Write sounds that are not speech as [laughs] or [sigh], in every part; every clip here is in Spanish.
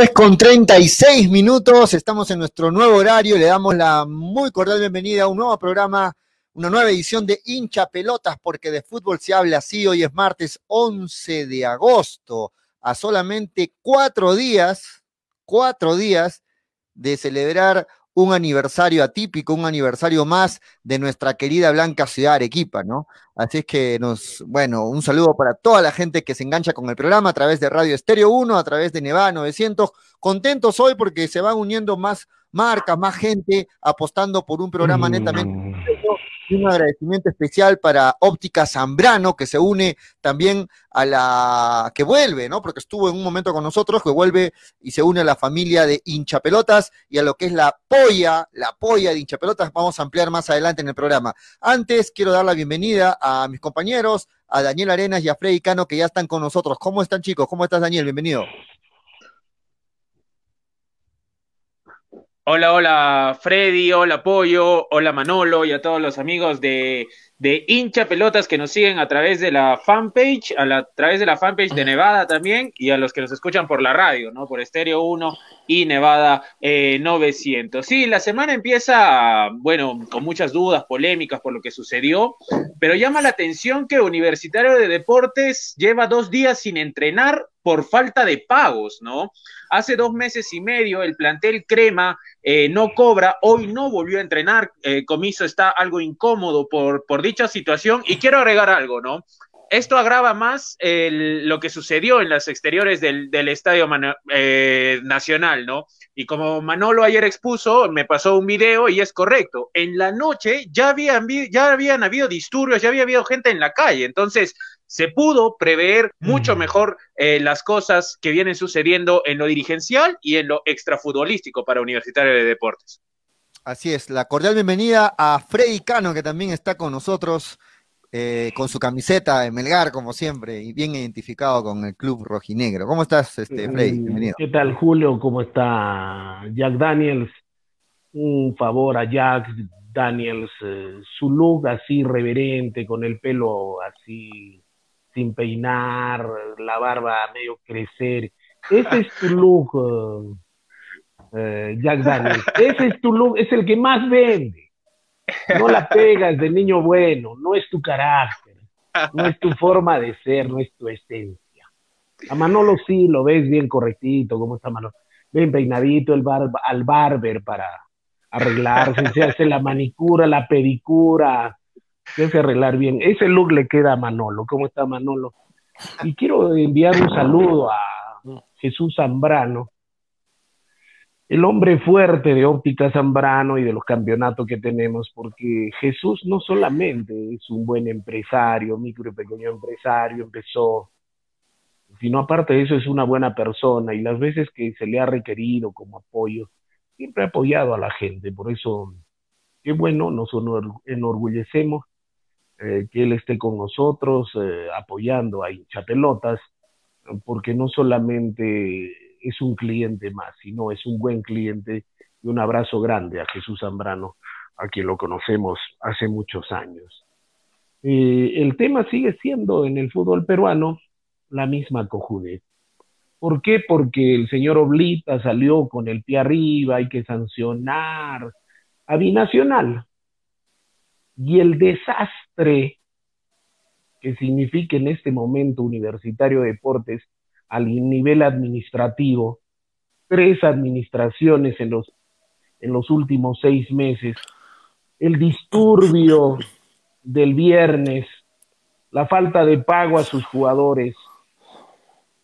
3 con 36 minutos, estamos en nuestro nuevo horario, le damos la muy cordial bienvenida a un nuevo programa, una nueva edición de hincha pelotas, porque de fútbol se habla así, hoy es martes 11 de agosto, a solamente cuatro días, cuatro días de celebrar un aniversario atípico, un aniversario más de nuestra querida Blanca Ciudad Arequipa, ¿no? Así es que nos, bueno, un saludo para toda la gente que se engancha con el programa a través de Radio Estéreo 1, a través de Nevada 900. Contentos hoy porque se van uniendo más marcas, más gente apostando por un programa netamente un agradecimiento especial para Óptica Zambrano, que se une también a la que vuelve, ¿no? Porque estuvo en un momento con nosotros, que vuelve y se une a la familia de hinchapelotas y a lo que es la polla, la polla de hinchapelotas. Vamos a ampliar más adelante en el programa. Antes quiero dar la bienvenida a mis compañeros, a Daniel Arenas y a Freddy Cano, que ya están con nosotros. ¿Cómo están, chicos? ¿Cómo estás, Daniel? Bienvenido. Hola, hola Freddy, hola Pollo, hola Manolo y a todos los amigos de, de hincha pelotas que nos siguen a través de la fanpage, a, la, a través de la fanpage de Nevada también y a los que nos escuchan por la radio, ¿no? Por Estéreo 1 y Nevada 900. Eh, sí, la semana empieza, bueno, con muchas dudas, polémicas por lo que sucedió, pero llama la atención que Universitario de Deportes lleva dos días sin entrenar por falta de pagos, ¿no? Hace dos meses y medio el plantel Crema eh, no cobra, hoy no volvió a entrenar, eh, Comiso está algo incómodo por, por dicha situación y quiero agregar algo, ¿no? Esto agrava más lo que sucedió en las exteriores del, Estadio eh, Nacional, ¿no? Y como Manolo ayer expuso, me pasó un video y es correcto. En la noche ya habían, ya habían habido disturbios, ya había habido gente en la calle. Entonces, se pudo prever mucho mejor eh, las cosas que vienen sucediendo en lo dirigencial y en lo extrafutbolístico para Universitario de Deportes. Así es, la cordial bienvenida a Freddy Cano, que también está con nosotros eh, con su camiseta de Melgar, como siempre, y bien identificado con el club rojinegro. ¿Cómo estás, este, Freddy? Mm, bienvenido. ¿Qué tal, Julio? ¿Cómo está Jack Daniels? Un favor a Jack Daniels, eh, su look así reverente, con el pelo así sin peinar, la barba medio crecer. Ese es tu look, eh, Jack Daniels. Ese es tu look, es el que más vende. No la pegas de niño bueno, no es tu carácter, no es tu forma de ser, no es tu esencia. A Manolo sí lo ves bien correctito, ¿cómo está Manolo? Bien peinadito el al barber para arreglarse, se hace la manicura, la pedicura, hace arreglar bien. Ese look le queda a Manolo. ¿Cómo está Manolo? Y quiero enviar un saludo a Jesús Zambrano, el hombre fuerte de Óptica Zambrano y de los campeonatos que tenemos, porque Jesús no solamente es un buen empresario, micro y pequeño empresario, empezó, sino aparte de eso es una buena persona y las veces que se le ha requerido como apoyo, siempre ha apoyado a la gente, por eso, qué bueno, nos enorgullecemos eh, que él esté con nosotros eh, apoyando a hinchapelotas, porque no solamente es un cliente más, sino es un buen cliente y un abrazo grande a Jesús Zambrano, a quien lo conocemos hace muchos años. Eh, el tema sigue siendo en el fútbol peruano la misma cojudez. ¿Por qué? Porque el señor Oblita salió con el pie arriba, hay que sancionar a Binacional. Y el desastre que significa en este momento Universitario de Deportes al nivel administrativo, tres administraciones en los, en los últimos seis meses, el disturbio del viernes, la falta de pago a sus jugadores.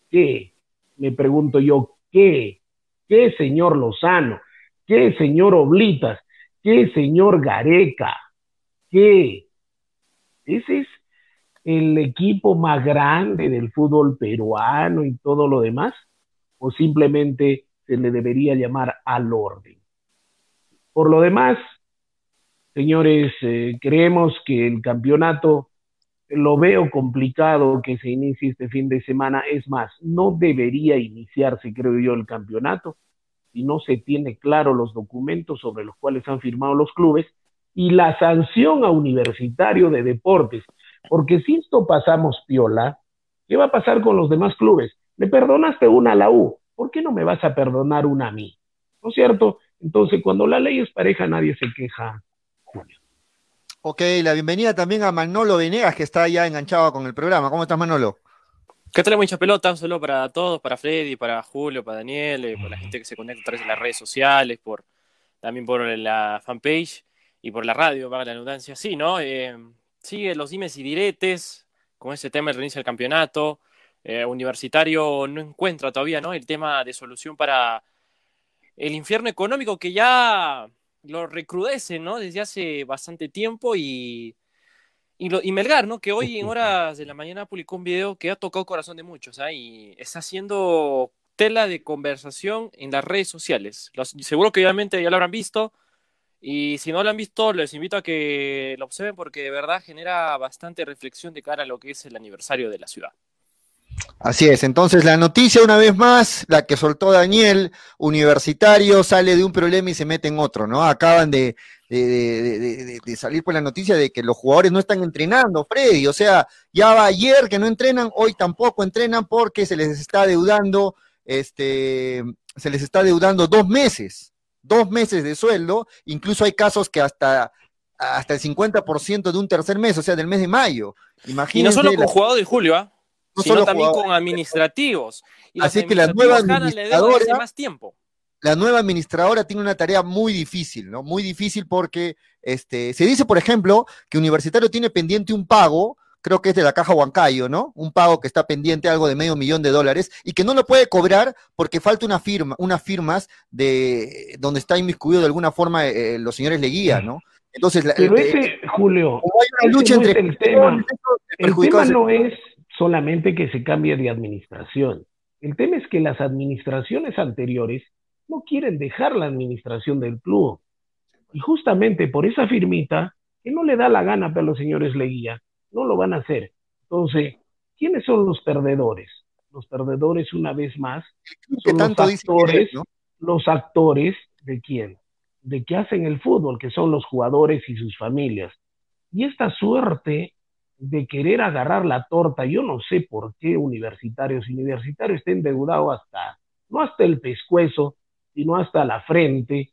¿Qué? Me pregunto yo, ¿qué? ¿Qué, señor Lozano? ¿Qué, señor Oblitas? ¿Qué, señor Gareca? ¿Qué? Ese es el equipo más grande del fútbol peruano y todo lo demás? ¿O simplemente se le debería llamar al orden? Por lo demás, señores, eh, creemos que el campeonato lo veo complicado que se inicie este fin de semana. Es más, no debería iniciarse, creo yo, el campeonato si no se tiene claro los documentos sobre los cuales han firmado los clubes y la sanción a Universitario de Deportes porque si esto pasamos piola, ¿qué va a pasar con los demás clubes? Le perdonaste una a la U, ¿por qué no me vas a perdonar una a mí? ¿No es cierto? Entonces, cuando la ley es pareja, nadie se queja, Julio. Ok, la bienvenida también a Manolo Venegas, que está ya enganchado con el programa. ¿Cómo estás, Manolo? ¿Qué tal, mucha pelota? Un saludo para todos, para Freddy, para Julio, para Daniel, eh, para la gente que se conecta a través de las redes sociales, por también por la fanpage y por la radio, para la redundancia. Sí, ¿no? Eh, sigue los dimes y diretes con ese tema del reinicio del campeonato. Eh, universitario no encuentra todavía, ¿no? El tema de solución para el infierno económico que ya lo recrudece, ¿no? Desde hace bastante tiempo y, y, Melgar, ¿no? Que hoy en horas de la mañana publicó un video que ha tocado corazón de muchos, ¿ah? Y está haciendo tela de conversación en las redes sociales. seguro que obviamente ya lo habrán visto. Y si no lo han visto, les invito a que lo observen porque de verdad genera bastante reflexión de cara a lo que es el aniversario de la ciudad. Así es, entonces la noticia una vez más, la que soltó Daniel, universitario, sale de un problema y se mete en otro, ¿no? Acaban de, de, salir por la noticia de que los jugadores no están entrenando, Freddy, o sea, ya va ayer que no entrenan, hoy tampoco entrenan porque se les está deudando, este, se les está deudando dos meses, dos meses de sueldo, incluso hay casos que hasta hasta el 50% de un tercer mes, o sea, del mes de mayo. Imagínense y no solo con jugadores, Julio, ¿ah? sino también con administrativos. Así que la nueva administradora, más tiempo. La nueva administradora tiene una tarea muy difícil, ¿no? Muy difícil porque este, se dice, por ejemplo, que Universitario tiene pendiente un pago, creo que es de la Caja Huancayo, ¿no? Un pago que está pendiente algo de medio millón de dólares y que no lo puede cobrar porque falta una firma, unas firmas de donde está inmiscuido de alguna forma eh, los señores Leguía, ¿no? Entonces, Pero ese, Julio, hay una lucha entre el tema. El tema no es solamente que se cambie de administración. El tema es que las administraciones anteriores no quieren dejar la administración del club. Y justamente por esa firmita, que no le da la gana para los señores Leguía, no lo van a hacer. Entonces, ¿quiénes son los perdedores? Los perdedores, una vez más, son los actores, los actores de quién? De que hacen el fútbol, que son los jugadores y sus familias. Y esta suerte de querer agarrar la torta. Yo no sé por qué universitarios y universitarios estén endeudados hasta, no hasta el pescuezo, sino hasta la frente.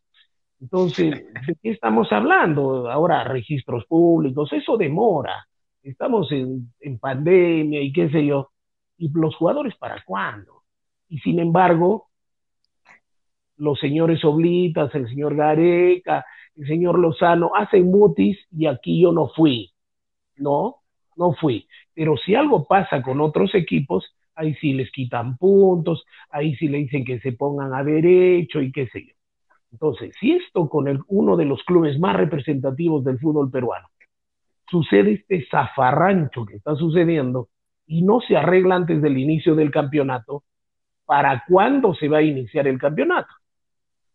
Entonces, [laughs] ¿de qué estamos hablando? Ahora, registros públicos, eso demora. Estamos en, pandemia y qué sé yo. ¿Y los jugadores para cuándo? Y sin embargo, los señores Oblitas, el señor Gareca, el señor Lozano hacen mutis y aquí yo no fui. ¿No? no fui. Pero si algo pasa con otros equipos, ahí sí les quitan puntos, ahí sí le dicen que se pongan a derecho y qué sé yo. Entonces, si esto con el, uno de los clubes más representativos del fútbol peruano sucede este zafarrancho que está sucediendo y no se arregla antes del inicio del campeonato, ¿para cuándo se va a iniciar el campeonato?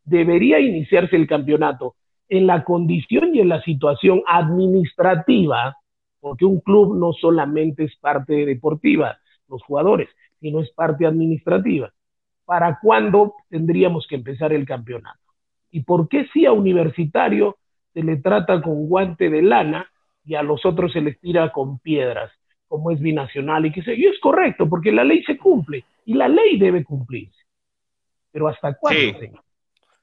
Debería iniciarse el campeonato en la condición y en la situación administrativa porque un club no solamente es parte deportiva, los jugadores, sino es parte administrativa. ¿Para cuándo tendríamos que empezar el campeonato? ¿Y por qué si a Universitario se le trata con guante de lana y a los otros se les tira con piedras, como es binacional y que sé yo? Es correcto, porque la ley se cumple y la ley debe cumplirse. Pero ¿hasta cuándo, señor?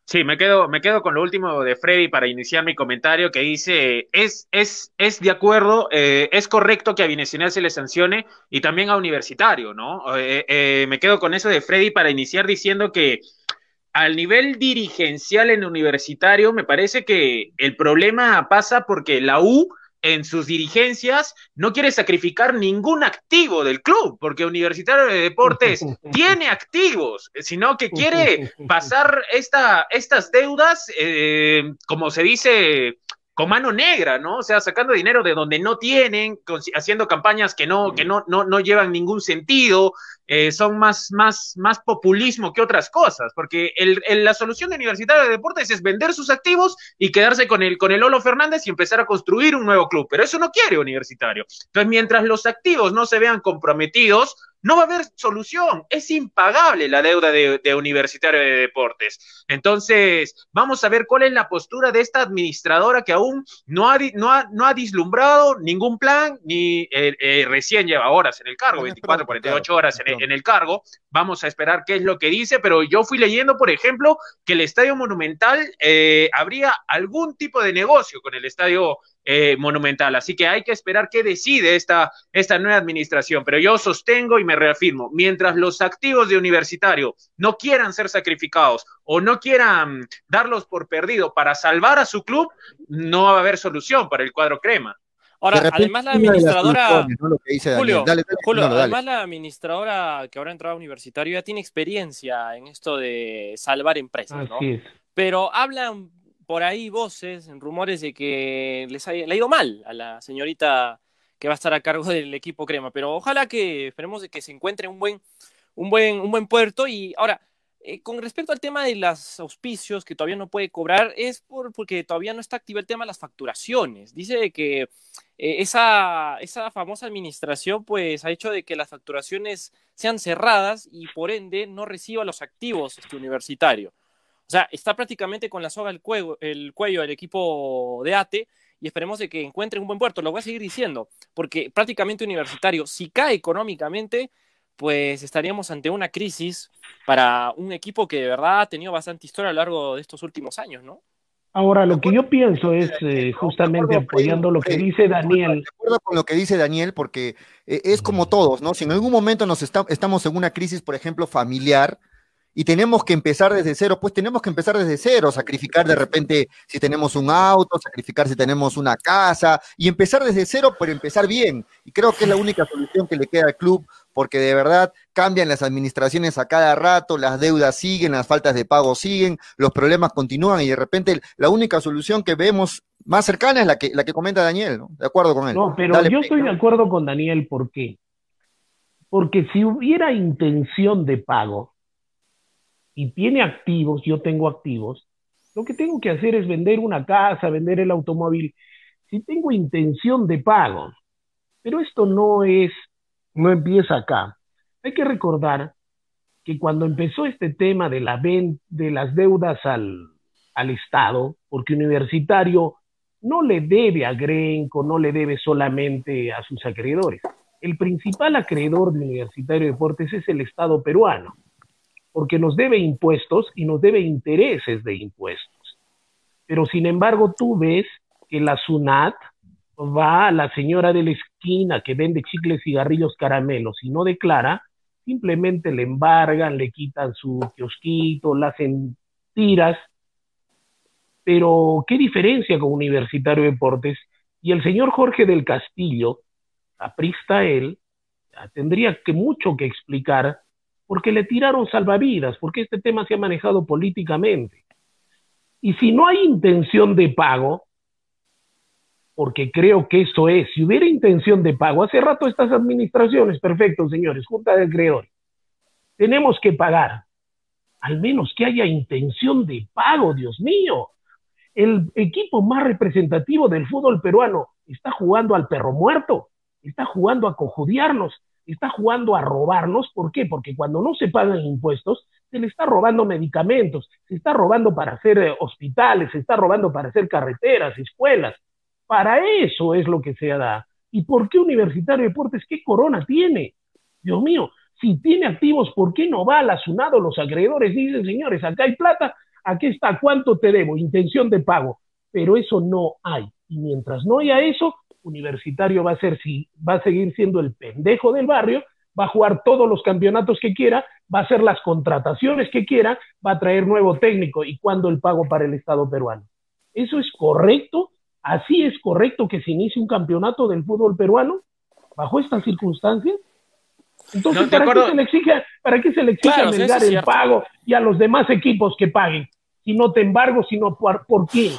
Sí, me quedo, me quedo con lo último de Freddy para iniciar mi comentario que dice, es, es, es de acuerdo, eh, es correcto que a Binacional se le sancione y también a Universitario, ¿no? Eh, eh, me quedo con eso de Freddy para iniciar diciendo que al nivel dirigencial en Universitario me parece que el problema pasa porque la U en sus dirigencias no quiere sacrificar ningún activo del club, porque Universitario de Deportes [laughs] tiene activos, sino que quiere [laughs] pasar esta, estas deudas, eh, como se dice, con mano negra, ¿no? O sea, sacando dinero de donde no tienen, haciendo campañas que no, que no, no, no llevan ningún sentido, eh, son más, más, más populismo que otras cosas, porque el, la solución de Universitario de Deportes es vender sus activos y quedarse con el, con el Olo Fernández y empezar a construir un nuevo club, pero eso no quiere Universitario. Entonces, mientras los activos no se vean comprometidos, no va a haber solución. Es impagable la deuda de, Universitario de Deportes. Entonces, vamos a ver cuál es la postura de esta administradora que aún no ha, no ha, no ha vislumbrado ningún plan, ni eh, eh, recién lleva horas en el cargo, 24, 48 horas en, en el cargo. Vamos a esperar qué es lo que dice, pero yo fui leyendo, por ejemplo, que el Estadio Monumental eh, habría algún tipo de negocio con el Estadio eh, Monumental. Así que hay que esperar qué decide esta, esta nueva administración. Pero yo sostengo y me reafirmo, mientras los activos de universitario no quieran ser sacrificados o no quieran darlos por perdido para salvar a su club, no va a haber solución para el cuadro crema. Ahora, además la administradora. Julio, además la administradora que ahora ha entrado a universitario ya tiene experiencia en esto de salvar empresas, ¿no? Pero hablan por ahí voces, rumores de que les ha, le ha ido mal a la señorita que va a estar a cargo del equipo crema. Pero ojalá que esperemos de que se encuentre un buen, un buen, un buen puerto. Y ahora, eh, con respecto al tema de los auspicios que todavía no puede cobrar, es por, porque todavía no está activo el tema de las facturaciones. Dice que eh, esa, esa famosa administración pues ha hecho de que las facturaciones sean cerradas y por ende no reciba los activos este universitario. O sea, está prácticamente con la soga cuello, el cuello del equipo de ATE y esperemos de que encuentre un buen puerto. Lo voy a seguir diciendo, porque prácticamente universitario, si cae económicamente, pues estaríamos ante una crisis para un equipo que de verdad ha tenido bastante historia a lo largo de estos últimos años, ¿no? Ahora, lo que yo pienso es eh, justamente apoyando lo que dice Daniel. De acuerdo con lo que dice Daniel, porque eh, es como todos, ¿no? Si en algún momento nos estamos en una crisis, por ejemplo, familiar, y tenemos que empezar desde cero, pues tenemos que empezar desde cero, sacrificar de repente si tenemos un auto, sacrificar si tenemos una casa, y empezar desde cero, pero empezar bien. Y creo que es la única solución que le queda al club, porque de verdad cambian las administraciones a cada rato, las deudas siguen, las faltas de pago siguen, los problemas continúan, y de repente la única solución que vemos más cercana es la que, la que comenta Daniel, ¿no? De acuerdo con él. No, pero yo estoy de acuerdo con Daniel, ¿por qué? Porque si hubiera intención de pago, y tiene activos, yo tengo activos, lo que tengo que hacer es vender una casa, vender el automóvil, si tengo intención de pago. Pero esto no es, no empieza acá. Hay que recordar que cuando empezó este tema de, la de las deudas al, al Estado, porque universitario no le debe a Grenco, no le debe solamente a sus acreedores. El principal acreedor de Universitario de Deportes es el Estado peruano porque nos debe impuestos y nos debe intereses de impuestos. Pero sin embargo, tú ves que la SUNAT va a la señora de la esquina que vende chicles, cigarrillos, caramelos y no declara, simplemente le embargan, le quitan su kiosquito, le hacen tiras. Pero, ¿qué diferencia con Universitario de Deportes? Y el señor Jorge del Castillo, aprista él, tendría que mucho que explicar porque le tiraron salvavidas, porque este tema se ha manejado políticamente. Y si no hay intención de pago, porque creo que eso es, si hubiera intención de pago, hace rato estas administraciones, perfecto, señores, Junta de Creadores, tenemos que pagar, al menos que haya intención de pago, Dios mío. El equipo más representativo del fútbol peruano está jugando al perro muerto, está jugando a cojudiarnos, está jugando a robarnos. ¿Por qué? Porque cuando no se pagan impuestos, se le está robando medicamentos, se está robando para hacer eh, hospitales, se está robando para hacer carreteras, escuelas. Para eso es lo que se da. ¿Y por qué Universitario de Deportes? ¿Qué corona tiene? Dios mío, si tiene activos, ¿por qué no va al asunado los acreedores? Dicen, señores, acá hay plata, aquí está, ¿cuánto te debo? Intención de pago. Pero eso no hay. Y mientras no haya eso, Universitario va a ser si va a seguir siendo el pendejo del barrio, va a jugar todos los campeonatos que quiera, va a hacer las contrataciones que quiera, va a traer nuevo técnico y cuándo el pago para el Estado peruano. ¿Eso es correcto? ¿Así es correcto que se inicie un campeonato del fútbol peruano bajo estas circunstancias? Entonces, ¿para, qué se le exige, ¿para qué se le exige a el pago y a los demás equipos que paguen? Si no te embargo, sino por, ¿por qué?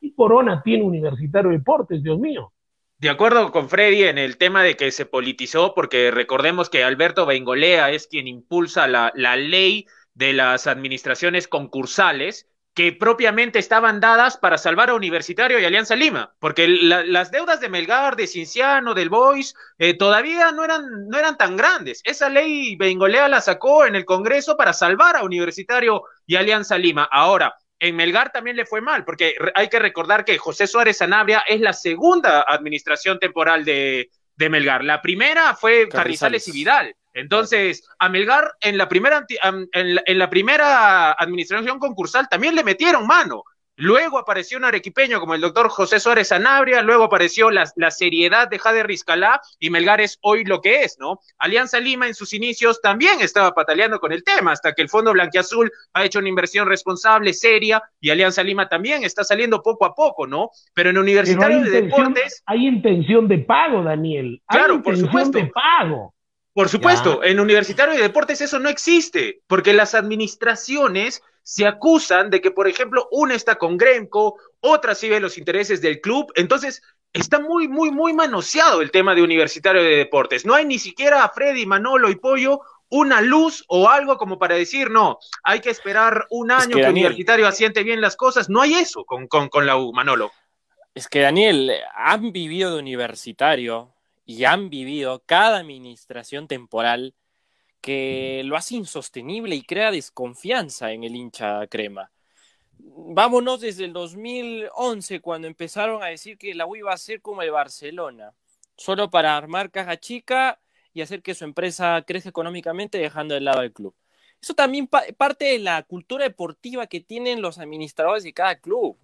¿Y Corona tiene Universitario de Deportes, Dios mío? De acuerdo con Freddy en el tema de que se politizó, porque recordemos que Alberto Bengolea es quien impulsa la, ley de las administraciones concursales, que propiamente estaban dadas para salvar a Universitario y Alianza Lima, porque las deudas de Melgar, de Cinciano, del Boys, eh, todavía no eran, no eran tan grandes. Esa ley Bengolea la sacó en el Congreso para salvar a Universitario y Alianza Lima. Ahora, en Melgar también le fue mal, porque hay que recordar que José Suárez Sanabria es la segunda administración temporal de, de Melgar. La primera fue Carrizales y Vidal. Entonces, a Melgar en la primera, en la, primera administración concursal también le metieron mano. Luego apareció un arequipeño como el doctor José Suárez Sanabria, luego apareció la, seriedad de Jade Rizcalá y Melgar es hoy lo que es, ¿no? Alianza Lima en sus inicios también estaba pataleando con el tema, hasta que el Fondo Blanquiazul ha hecho una inversión responsable, seria, y Alianza Lima también está saliendo poco a poco, ¿no? Pero en Universitario de Deportes. Hay intención de pago, Daniel. claro, por supuesto. de pago. Por supuesto, en Universitario de Deportes eso no existe, porque las administraciones se acusan de que, por ejemplo, una está con Gremco, otra sigue los intereses del club, entonces está muy, muy, muy manoseado el tema de Universitario de Deportes. No hay ni siquiera a Freddy, Manolo y Pollo una luz o algo como para decir, no, hay que esperar un año que, Universitario asiente bien las cosas. No hay eso con, con, con la U, Manolo. Es que, Daniel, han vivido de universitario y han vivido cada administración temporal que lo hace insostenible y crea desconfianza en el hincha crema. Vámonos desde el 2011, cuando empezaron a decir que la U iba a ser como el Barcelona, solo para armar caja chica y hacer que su empresa crezca económicamente dejando de lado al club. Eso también parte de la cultura deportiva que tienen los administradores de cada club.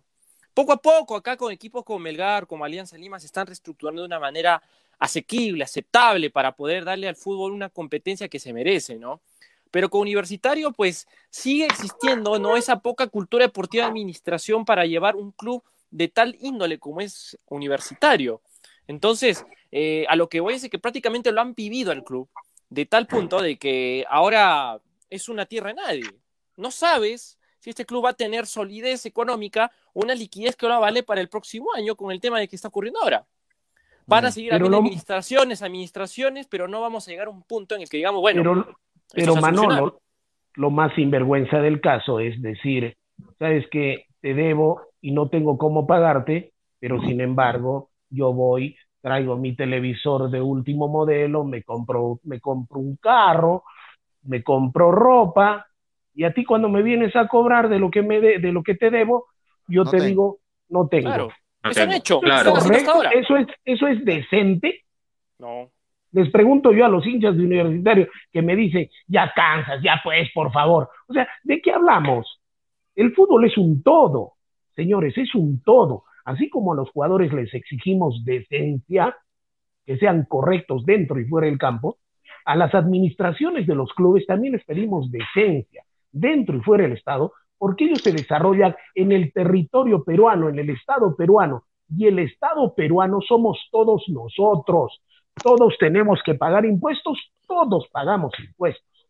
Poco a poco, acá con equipos como Melgar, como Alianza Lima, se están reestructurando de una manera asequible, aceptable para poder darle al fútbol una competencia que se merece, ¿no? Pero con Universitario, pues sigue existiendo, ¿no? Esa poca cultura deportiva de administración para llevar un club de tal índole como es Universitario. Entonces, eh, a lo que voy es que prácticamente lo han vivido el club, de tal punto de que ahora es una tierra de nadie. No sabes si este club va a tener solidez económica una liquidez que ahora vale para el próximo año con el tema de que está ocurriendo ahora. Van a seguir habiendo administraciones, administraciones, pero no vamos a llegar a un punto en el que digamos, bueno. Pero, pero Manolo, lo más sinvergüenza del caso es decir, sabes que te debo y no tengo cómo pagarte, pero sin embargo, yo voy, traigo mi televisor de último modelo, me compro, me compro un carro, me compro ropa, y a ti cuando me vienes a cobrar de lo que me de, lo que te debo, yo te digo, no tengo. Hecho. Eso es, eso es decente. No. Les pregunto yo a los hinchas de universitario que me dicen, ya cansas, ya pues, por favor. O sea, ¿de qué hablamos? El fútbol es un todo, señores, es un todo. Así como a los jugadores les exigimos decencia, que sean correctos dentro y fuera del campo, a las administraciones de los clubes también les pedimos decencia, dentro y fuera del Estado, porque ellos se desarrollan en el territorio peruano, en el Estado peruano, y el Estado peruano somos todos nosotros. Todos tenemos que pagar impuestos, todos pagamos impuestos.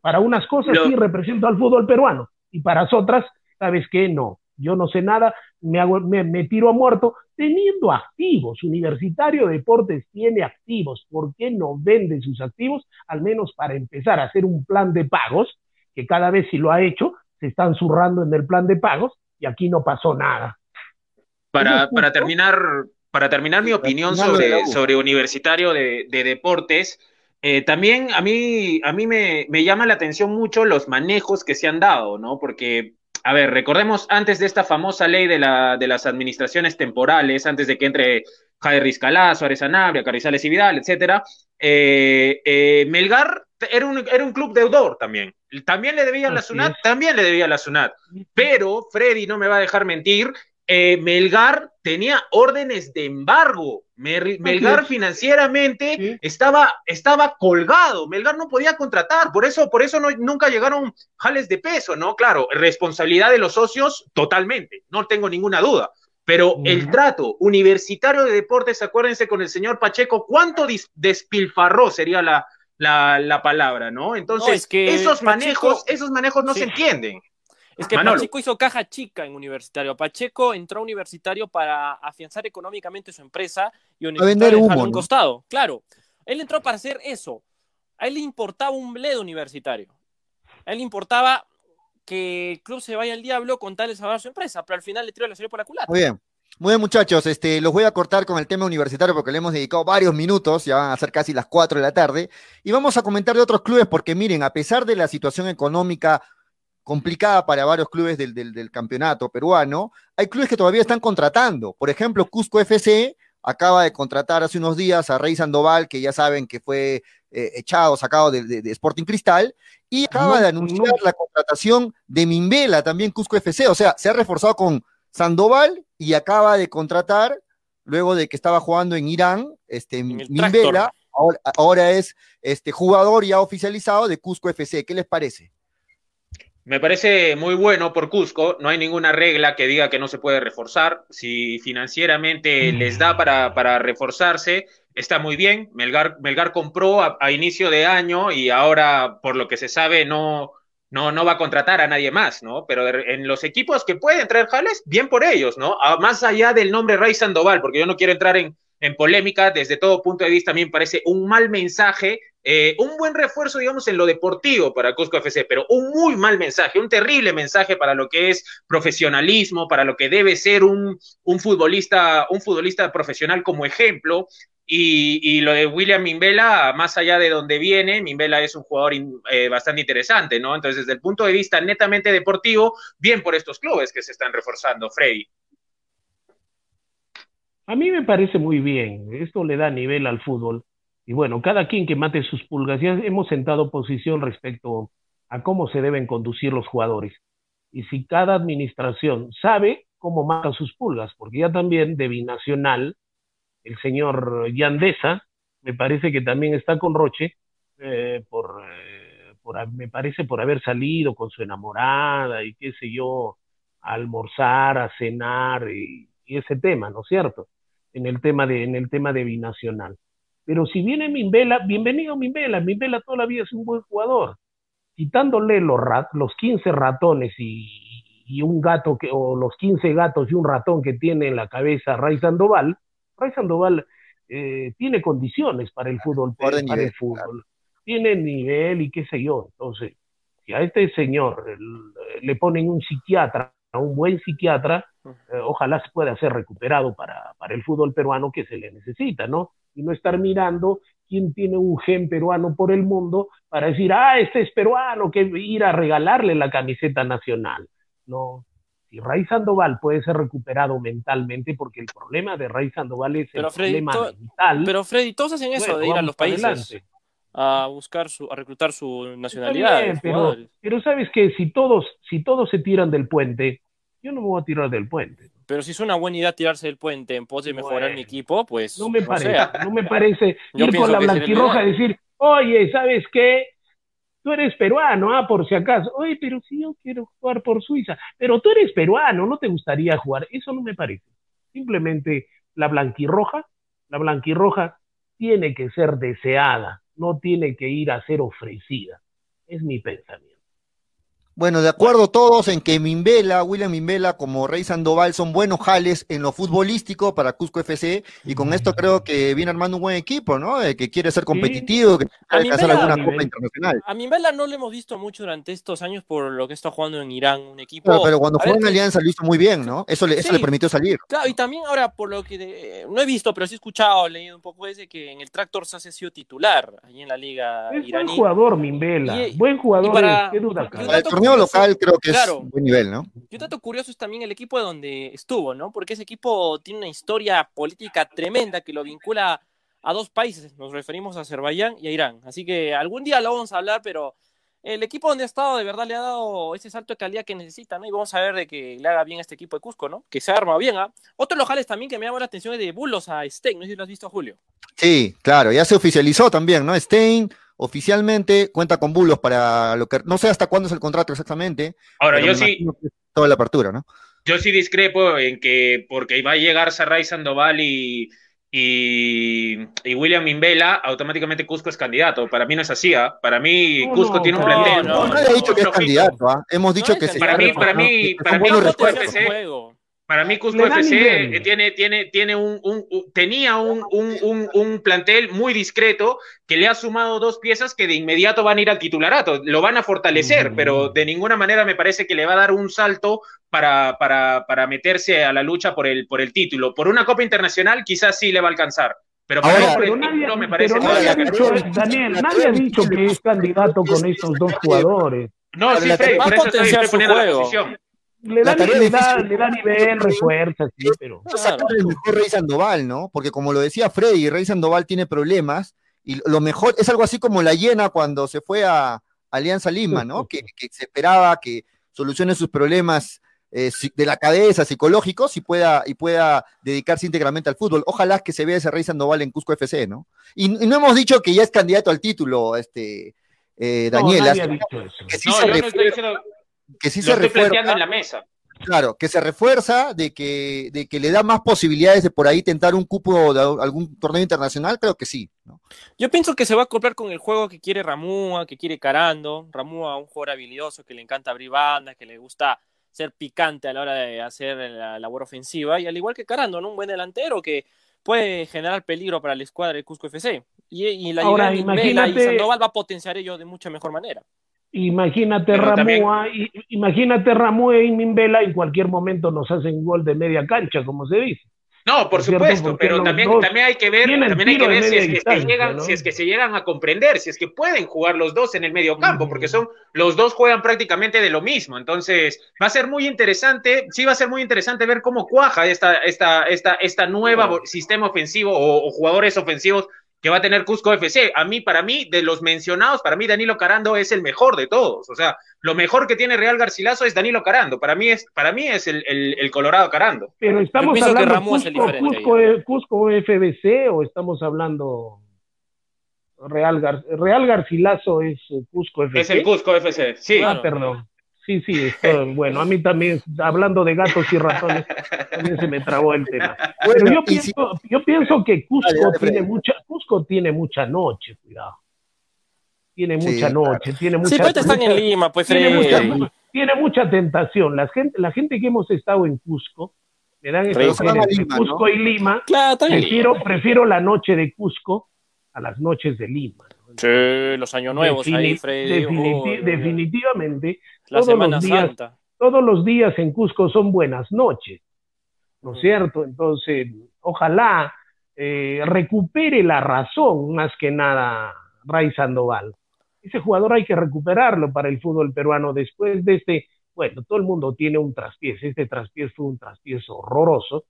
Para unas cosas sí represento al fútbol peruano y para otras, ¿sabes qué? No, yo no sé nada, me, hago, me, me tiro a muerto teniendo activos. Universitario Deportes tiene activos. ¿Por qué no vende sus activos? Al menos para empezar a hacer un plan de pagos, que cada vez si lo ha hecho, se están zurrando en el plan de pagos y aquí no pasó nada. Para, para terminar, para terminar mi opinión sobre, sobre universitario de, deportes, eh, también a mí, a mí me, me, llama la atención mucho los manejos que se han dado, ¿no? Porque, a ver, recordemos antes de esta famosa ley de, la, de las administraciones temporales, antes de que entre Javier Rizcalá, Suárez Anabria, Carrizales y Vidal, etcétera, eh, eh, Melgar era un, era un club deudor también. También le debía a la SUNAT, también le debía a la SUNAT. Pero Freddy no me va a dejar mentir, eh, Melgar tenía órdenes de embargo. Melgar financieramente estaba, estaba colgado. Melgar no podía contratar. Por eso, por eso no, nunca llegaron jales de peso, ¿no? Claro, responsabilidad de los socios, totalmente. No tengo ninguna duda. Pero el trato universitario de deportes, acuérdense con el señor Pacheco, ¿cuánto despilfarró sería la, la, palabra, ¿no? Entonces, esos manejos, esos manejos no se entienden. Es que Pacheco hizo caja chica en Universitario. Pacheco entró a Universitario para afianzar económicamente su empresa y Universitario a vender un costado. Claro, él entró para hacer eso. A él le importaba un bledo Universitario. A él le importaba que el club se vaya al diablo con tal de salvar su empresa, pero al final le tiró la serie por la culata. Muy bien. Muy bien, muchachos, este, los voy a cortar con el tema universitario porque le hemos dedicado varios minutos, ya van a ser casi las 4 de la tarde, y vamos a comentar de otros clubes porque miren, a pesar de la situación económica complicada para varios clubes del, del, del campeonato peruano, hay clubes que todavía están contratando. Por ejemplo, Cusco FC acaba de contratar hace unos días a Rey Sandoval, que ya saben que fue eh, echado, sacado de, de, de, Sporting Cristal, y acaba no, de anunciar no. la contratación de Mimbela, también Cusco FC, o sea, se ha reforzado con Sandoval y acaba de contratar, luego de que estaba jugando en Irán, este, Mimbela, ahora, ahora, es este jugador ya oficializado de Cusco FC. ¿Qué les parece? Me parece muy bueno por Cusco, no hay ninguna regla que diga que no se puede reforzar, si financieramente mm. les da para, para reforzarse, está muy bien, Melgar, Melgar compró a, a, inicio de año y ahora, por lo que se sabe, no, no, no va a contratar a nadie más, ¿no? Pero en los equipos que pueden traer jales, bien por ellos, ¿no? A, más allá del nombre Rey Sandoval, porque yo no quiero entrar en, en polémica, desde todo punto de vista, me parece un mal mensaje eh, un buen refuerzo, digamos, en lo deportivo para Cusco FC, pero un muy mal mensaje, un terrible mensaje para lo que es profesionalismo, para lo que debe ser un, un futbolista, un futbolista profesional como ejemplo. Y, y, lo de William Mimbela, más allá de donde viene, Mimbela es un jugador eh, bastante interesante, ¿no? Entonces, desde el punto de vista netamente deportivo, bien por estos clubes que se están reforzando, Freddy. A mí me parece muy bien, esto le da nivel al fútbol y bueno, cada quien que mate sus pulgas, ya hemos sentado posición respecto a cómo se deben conducir los jugadores. Y si cada administración sabe cómo mata sus pulgas, porque ya también de binacional, el señor Yandesa, me parece que también está con Roche, eh, por, eh, por, me parece por haber salido con su enamorada y qué sé yo, a almorzar, a cenar y, y ese tema, ¿no es cierto? En el tema de, en el tema de binacional. Pero si viene Mimbela, bienvenido Mimbela. Mimbela toda la vida es un buen jugador. Quitándole los, rat, los 15 ratones y, y, un gato, que, o los 15 gatos y un ratón que tiene en la cabeza Ray Sandoval, Ray Sandoval eh, tiene condiciones para el fútbol. Para nivel, el fútbol. Claro. Tiene nivel y qué sé yo. Entonces, si a este señor el, le ponen un psiquiatra, a un buen psiquiatra, eh, ojalá se pueda ser recuperado para, para el fútbol peruano que se le necesita, ¿no? y no estar mirando quién tiene un gen peruano por el mundo para decir, ah, este es peruano, que ir a regalarle la camiseta nacional. No, si Ray Sandoval puede ser recuperado mentalmente, porque el problema de Ray Sandoval es pero el Freddy, problema mental. Pero Freddy, todos hacen eso, bueno, de ir a los países adelante. a buscar su, a reclutar su nacionalidad. Bien, pero, pero sabes que si todos, si todos se tiran del puente, yo no me voy a tirar del puente. Pero si es una buena idea tirarse del puente en pos de mejorar mi equipo, pues. No me parece, sea. no me parece [laughs] ir con la blanquirroja y decir, oye, ¿sabes qué? Tú eres peruano, ah, por si acaso. Oye, pero si yo quiero jugar por Suiza, pero tú eres peruano, ¿no te gustaría jugar? Eso no me parece. Simplemente la blanquirroja, la blanquirroja tiene que ser deseada, no tiene que ir a ser ofrecida. Es mi pensamiento. Bueno, de acuerdo todos en que Mimbela, William Mimbela como Rey Sandoval son buenos jales en lo futbolístico para Cusco FC y con esto creo que viene armando un buen equipo, ¿no? Eh, que quiere ser competitivo, sí. que quiere alcanzar alguna Mimbela, copa internacional. A Mimbela no lo hemos visto mucho durante estos años por lo que está jugando en Irán, un equipo... Pero, pero cuando jugó en Alianza lo hizo muy bien, ¿no? Eso le, sí. eso le permitió salir. Claro, y también ahora por lo que de, no he visto, pero sí he escuchado, leído un poco ese que en el Tractor se ha sido titular ahí en la liga es iraní. buen jugador Mimbela, y, buen jugador, para, qué duda. Torneo local creo que claro. es un buen nivel, ¿no? Y un dato curioso es también el equipo donde estuvo, ¿no? Porque ese equipo tiene una historia política tremenda que lo vincula a dos países. Nos referimos a Azerbaiyán y a Irán. Así que algún día lo vamos a hablar, pero el equipo donde ha estado de verdad le ha dado ese salto de calidad que necesita, ¿no? Y vamos a ver de que le haga bien a este equipo de Cusco, ¿no? Que se arma bien, ¿ah? ¿eh? Otro lojales también que me llamó la atención es de Bulos a Stein, no sé si lo has visto, Julio. Sí, claro, ya se oficializó también, ¿no? Stein oficialmente cuenta con bulos para lo que no sé hasta cuándo es el contrato exactamente. Ahora yo sí toda la apertura, ¿no? Yo sí discrepo en que porque va a llegar Sarray Sandoval y, y, y William Mimbela, automáticamente Cusco es candidato. Para mí no es así, ¿eh? Para mí no, Cusco no, tiene un no, plantel. No, no, no, he dicho que es candidato, ¿eh? Hemos dicho que se Para mí, para mí, para mí, Cusco FC, Para mí Cusco FC tiene, tiene, tiene un, tenía un, un, plantel muy discreto que le ha sumado dos piezas que de inmediato van a ir al titularato, lo van a fortalecer, pero de ninguna manera me parece que le va a dar un salto para, para, para meterse a la lucha por el, por el título. Por una Copa Internacional quizás sí le va a alcanzar, pero para el título me parece pero nadie ha dicho, Daniel, nadie ha dicho que es candidato con estos dos jugadores. No, sí, Freddy, por eso estoy poniendo la posición le da, le, da, le da, nivel, refuerza, sí, pero. Claro. el mejor Rey Sandoval, ¿no? Porque como lo decía Freddy, Rey Sandoval tiene problemas y lo mejor es algo así como la llena cuando se fue a Alianza Lima, ¿no? que, que, se esperaba que solucione sus problemas eh, de la cabeza, psicológicos, y pueda, y pueda dedicarse íntegramente al fútbol. Ojalá que se vea ese Rey Sandoval en Cusco FC, ¿no? Y, no hemos dicho que ya es candidato al título, este, eh, Daniel. que sí se que sí se refuerza. en la mesa. Claro, que se refuerza de que, de que le da más posibilidades de por ahí tentar un cupo de algún torneo internacional, creo que sí. Yo pienso que se va a acoplar con el juego que quiere Ramúa, que quiere Carando. Ramúa, un jugador habilidoso que le encanta abrir bandas, que le gusta ser picante a la hora de hacer la labor ofensiva. Y al igual que Carando, ¿no? un buen delantero que puede generar peligro para la escuadra de Cusco FC. Y, la Ahora, imagínate... y Sandoval va a potenciar ello de mucha mejor manera. Imagínate Ramúa, imagínate Ramúa y Mimbela en cualquier momento nos hacen gol de media cancha, como se dice. No, por supuesto, pero también, también hay que ver, también hay que ver si, es que, llegan, si es que se llegan a comprender, si es que pueden jugar los dos en el medio campo, porque son los dos juegan prácticamente de lo mismo. Entonces, va a ser muy interesante, sí va a ser muy interesante ver cómo cuaja esta, esta, esta, esta nueva sistema ofensivo o, jugadores ofensivos que va a tener Cusco FC. A mí, para mí, de los mencionados, para mí Danilo Carando es el mejor de todos. O sea, lo mejor que tiene Real Garcilaso es Danilo Carando. Para mí es, para mí es el, el, Colorado Carando. Pero estamos hablando de Cusco, Cusco, FBC o estamos hablando Real, Real Garcilaso es Cusco FC. Es el Cusco FC, sí. Ah, perdón. Sí, sí, [laughs] bueno, a mí también, hablando de gatos y ratones, también se me trabó el tema. Bueno, yo pienso, yo pienso que Cusco tiene mucha, Cusco tiene mucha noche, cuidado. Tiene mucha noche, tiene mucha. Sí, pues están en Lima, pues tiene mucha, tiene mucha, tentación. La gente, la gente que hemos estado en Cusco, me dan esta Cusco y Lima. Claro, prefiero, prefiero la noche de Cusco a las noches de Lima. Sí, los años nuevos ahí, Freddy. definitivamente, todos los días, Todos los días en Cusco son buenas noches, ¿no es cierto? Entonces, ojalá eh, recupere la razón más que nada Ray Sandoval. Ese jugador hay que recuperarlo para el fútbol peruano después de este, bueno, todo el mundo tiene un traspiés, este traspiés fue un traspiés horroroso,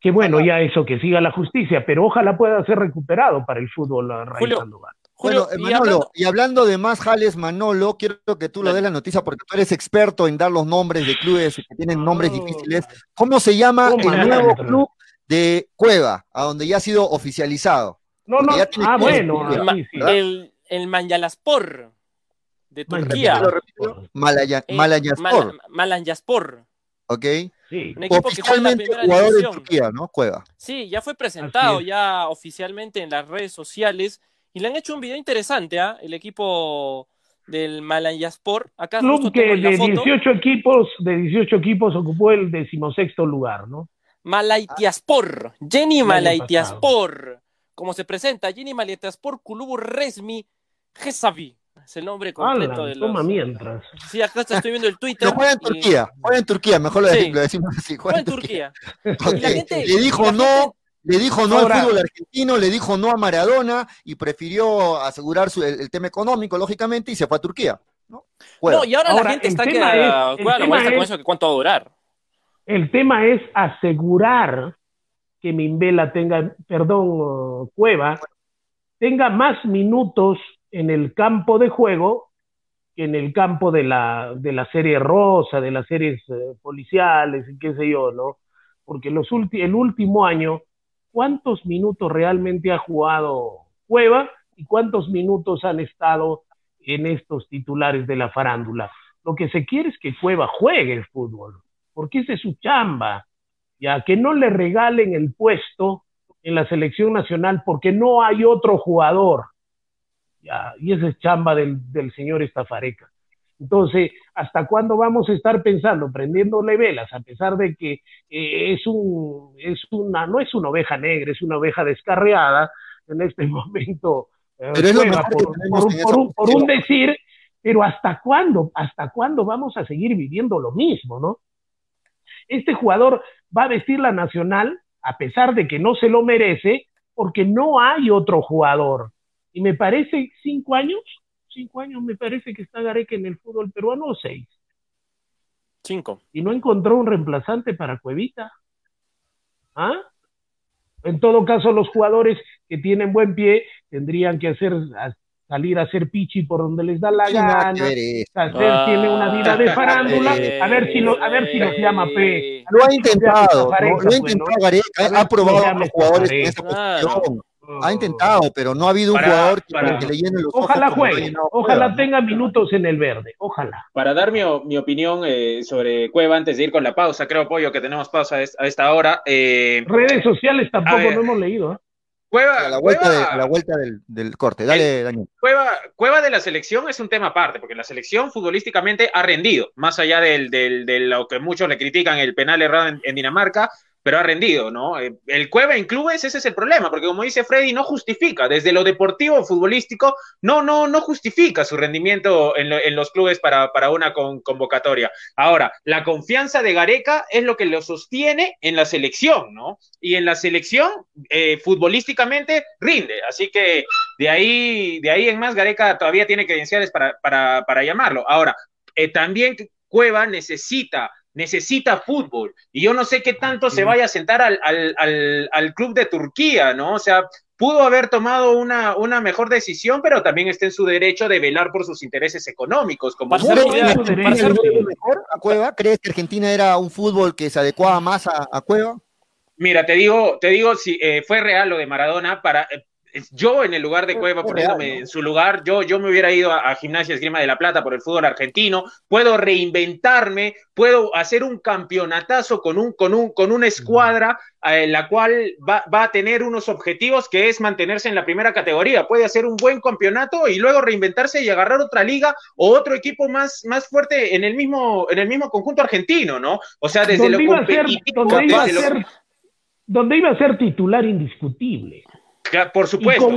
que bueno, ya eso que siga la justicia, pero ojalá pueda ser recuperado para el fútbol Ray Sandoval. Bueno, Manolo, y hablando... de más jales, Manolo, quiero que tú lo des la noticia porque tú eres experto en dar los nombres de clubes que tienen nombres difíciles. ¿Cómo se llama el nuevo club de Cueva, a donde ya ha sido oficializado? No, no, ah, bueno, el, el Manjalaspor de Turquía. Malaya, Malayaspor. Malayaspor. Ok. Sí. Un equipo que jugador de Turquía, ¿no? Cueva. Sí, ya fue presentado ya oficialmente en las redes sociales y le han hecho un video interesante, ¿ah? El equipo del Malayaspor. Acá Club que de 18 equipos, de 18 equipos ocupó el decimosexto lugar, ¿no? Malaitiaspor, Jenny Malaitiaspor. Como se presenta, Jenny Malaitiaspor Kulubu Resmi Gesavi. Es el nombre completo de los... Toma mientras. Sí, acá estoy viendo el Twitter. No juega en Turquía, juega en Turquía, mejor lo, decimos así. Juega en Turquía. le dijo no le dijo no al fútbol argentino, le dijo no a Maradona y prefirió asegurar su, el, tema económico, lógicamente, y se fue a Turquía. No, y ahora, la gente está que cuánto va a durar. El tema es asegurar que Mimbela tenga, perdón, Cueva, tenga más minutos en el campo de juego que en el campo de la, de la serie rosa, de las series eh, policiales, y qué sé yo, ¿no? Porque los el último año cuántos minutos realmente ha jugado Cueva y cuántos minutos han estado en estos titulares de la farándula. Lo que se quiere es que Cueva juegue el fútbol, porque esa es su chamba, ya que no le regalen el puesto en la selección nacional porque no hay otro jugador. Ya, y esa es chamba del, del señor Estafareca. Entonces, ¿hasta cuándo vamos a estar pensando, prendiéndole velas, a pesar de que eh, es, un, es una, no es una oveja negra, es una oveja descarriada en este [laughs] momento? Eh, pero es lo mejor por, por, un, por, un, decir, pero ¿hasta cuándo? ¿Hasta cuándo vamos a seguir viviendo lo mismo, no? Este jugador va a vestir la nacional a pesar de que no se lo merece, porque no hay otro jugador. Y me parece cinco años, cinco años me parece que está Gareca en el fútbol peruano o seis. Cinco. Y no encontró un reemplazante para Cuevita. ¿Ah? En todo caso, los jugadores que tienen buen pie tendrían que hacer salir a hacer pichi por donde les da la gana, hacer tiene una vida de farándula, a ver si lo, a ver si nos llama P. Lo ha intentado, lo ha intentado Gareca, ha probado a los jugadores en esa posición. Ha intentado, pero no ha habido un jugador que, le llene los Ojalá juegue, ojalá tenga minutos en el verde, ojalá. Para dar mi, mi opinión eh, sobre Cueva antes de ir con la pausa, creo, Pollo, que tenemos pausa a esta hora. Eh, Redes sociales tampoco no hemos leído. ¿eh? Cueva, a la vuelta, la vuelta del, corte. Dale, Daniel. Cueva, Cueva de la selección es un tema aparte, porque la selección futbolísticamente ha rendido, más allá del, de lo que muchos le critican, el penal errado en Dinamarca, pero ha rendido, ¿no? Eh, el Cueva en clubes, ese es el problema, porque como dice Freddy, no justifica, desde lo deportivo futbolístico, no, no, no justifica su rendimiento en, los clubes para, una convocatoria. Ahora, la confianza de Gareca es lo que lo sostiene en la selección, ¿no? Y en la selección, eh, futbolísticamente, rinde. Así que de ahí, de ahí en más, Gareca todavía tiene credenciales para, para, para llamarlo. Ahora, eh, también Cueva necesita necesita fútbol. Y yo no sé qué tanto se vaya a sentar al, al, al, club de Turquía, ¿no? O sea, pudo haber tomado una, una mejor decisión, pero también está en su derecho de velar por sus intereses económicos. Como mejor a Cueva? ¿Crees que Argentina era un fútbol que se adecuaba más a, a Cueva? Mira, te digo, te digo si eh, fue real lo de Maradona para eh, yo en el lugar de Cueva, poniéndome en su lugar, yo, yo me hubiera ido a, Gimnasia Esgrima de la Plata por el fútbol argentino, puedo reinventarme, puedo hacer un campeonatazo con, un, con, un, con una escuadra en eh, la cual va, va, a tener unos objetivos que es mantenerse en la primera categoría, puede hacer un buen campeonato y luego reinventarse y agarrar otra liga o otro equipo más, más fuerte en el mismo, en el mismo conjunto argentino, ¿no? O sea, desde lo competitivo, donde iba a ser titular indiscutible por supuesto.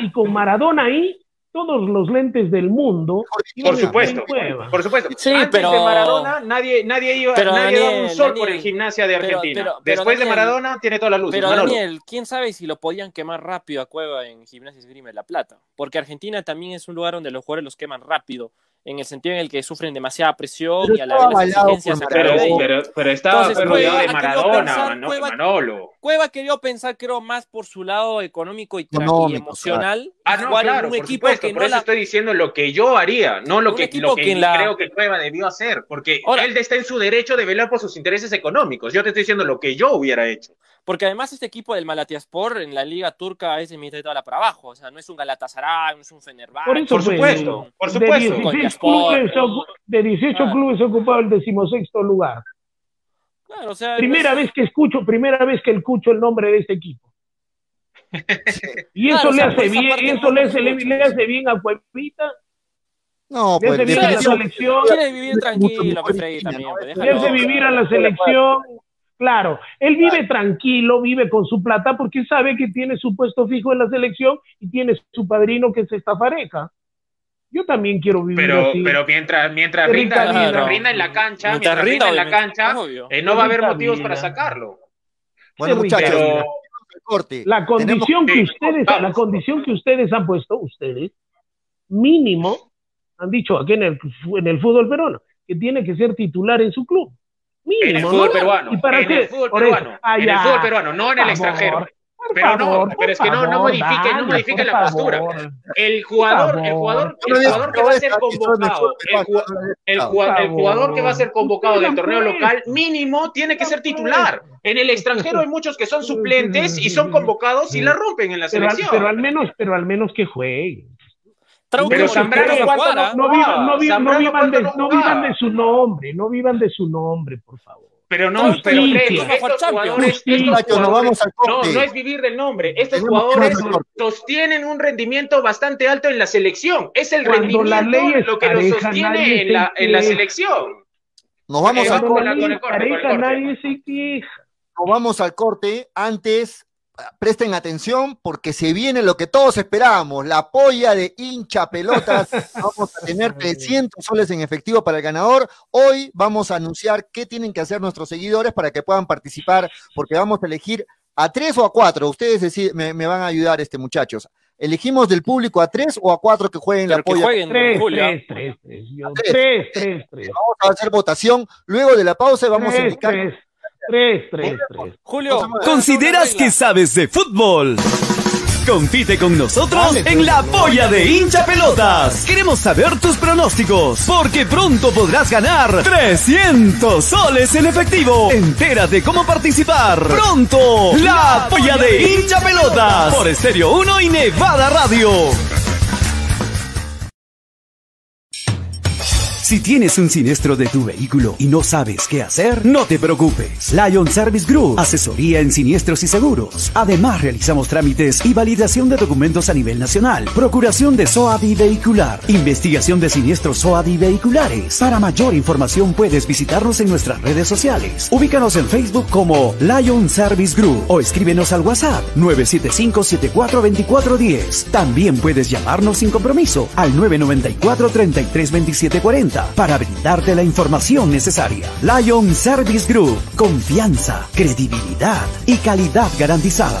Y con, Maradona ahí, todos los lentes del mundo. Por supuesto, por supuesto. Sí, pero, de Maradona, nadie, nadie iba, nadie daba un sol por el gimnasia de Argentina. Después de Maradona, tiene toda la luz. Pero Daniel, quién sabe si lo podían quemar rápido a Cueva en Gimnasia Esgrima de la Plata. Porque Argentina también es un lugar donde los jugadores los queman rápido en el sentido en el que sufren demasiada presión y a la vez las exigencias pero, pero, pero, estaba rodeado de Maradona, Manolo. Cueva quería pensar, creo, más por su lado económico y, emocional. Ah, no, claro, un equipo que por eso estoy diciendo lo que yo haría, no lo que, lo que, creo que Cueva debió hacer, porque él está en su derecho de velar por sus intereses económicos. Yo te estoy diciendo lo que yo hubiera hecho. Porque además este equipo del Malatyaspor en la liga turca es de mitad de toda para abajo, o sea, no es un Galatasaray, no es un Fenerbahce. Por, supuesto, por supuesto. De 18 clubes, ocupado el decimosexto lugar. Claro, o sea, primera vez que escucho, primera vez que escucho el nombre de este equipo. [laughs] y eso le hace bien, eso le hace, le, hace bien a Cuevita. No, pues le hace vivir a la selección. Quiere vivir tranquilo, que también. Le hace vivir a la selección Claro, él vive tranquilo, vive con su plata porque sabe que tiene su puesto fijo en la selección y tiene su padrino que es esta pareja. Yo también quiero vivir pero, así. Pero mientras, mientras, rinda, mientras rinda en la cancha, mientras, rinda, en la cancha, eh, no va a haber motivos para sacarlo. Bueno, muchachos, la condición que ustedes, la condición que ustedes han puesto, ustedes, mínimo, han dicho aquí en el, en el fútbol peruano, que tiene que ser titular en su club en el fútbol peruano. en el fútbol peruano. en el fútbol peruano, no en el extranjero. Pero no, pero es que no, no modifique, no modifique la postura. El jugador, el jugador, el jugador que va a ser convocado, el, jugador que va a ser convocado del torneo local, mínimo tiene que ser titular. En el extranjero hay muchos que son suplentes y son convocados y la rompen en la selección. Pero, al menos, pero al menos que juegue. Pero Zambrano no, vivan, no, vivan, no, vivan de, no vivan de su nombre, no vivan de su nombre, por favor. Pero no, pero estos jugadores, estos jugadores no, no es vivir del nombre. Estos jugadores sostienen un rendimiento bastante alto en la selección. Es el rendimiento lo que los sostiene en la, en la selección. Nos vamos al corte. Nos vamos al corte. Antes, presten atención porque se viene lo que todos esperábamos, la polla de hincha pelotas. [laughs] Vamos a tener 300 soles en efectivo para el ganador. Hoy vamos a anunciar qué tienen que hacer nuestros seguidores para que puedan participar, porque vamos a elegir a tres o a cuatro. Ustedes me, van a ayudar, este muchachos. ¿Elegimos del público a tres o a cuatro que jueguen la polla? tres, tres, tres, tres, tres, Vamos a hacer votación. Luego de la pausa vamos a indicar Tres, tres, tres. Julio, ¿consideras que sabes de fútbol? Compite con nosotros en la polla de hincha pelotas. Queremos saber tus pronósticos, porque pronto podrás ganar 300 soles en efectivo. Entérate cómo participar. Pronto, la polla de hincha pelotas por Estéreo 1 y Nevada Radio. Si tienes un siniestro de tu vehículo y no sabes qué hacer, no te preocupes. Lion Service Group, asesoría en siniestros y seguros. Además, realizamos trámites y validación de documentos a nivel nacional, procuración de SOADI vehicular, investigación de siniestros SOADI vehiculares. Para mayor información puedes visitarnos en nuestras redes sociales. Ubícanos en Facebook como Lion Service Group o escríbenos al WhatsApp 975-742410. También puedes llamarnos sin compromiso al 994 332740 para brindarte la información necesaria. Lion Service Group, confianza, credibilidad y calidad garantizada.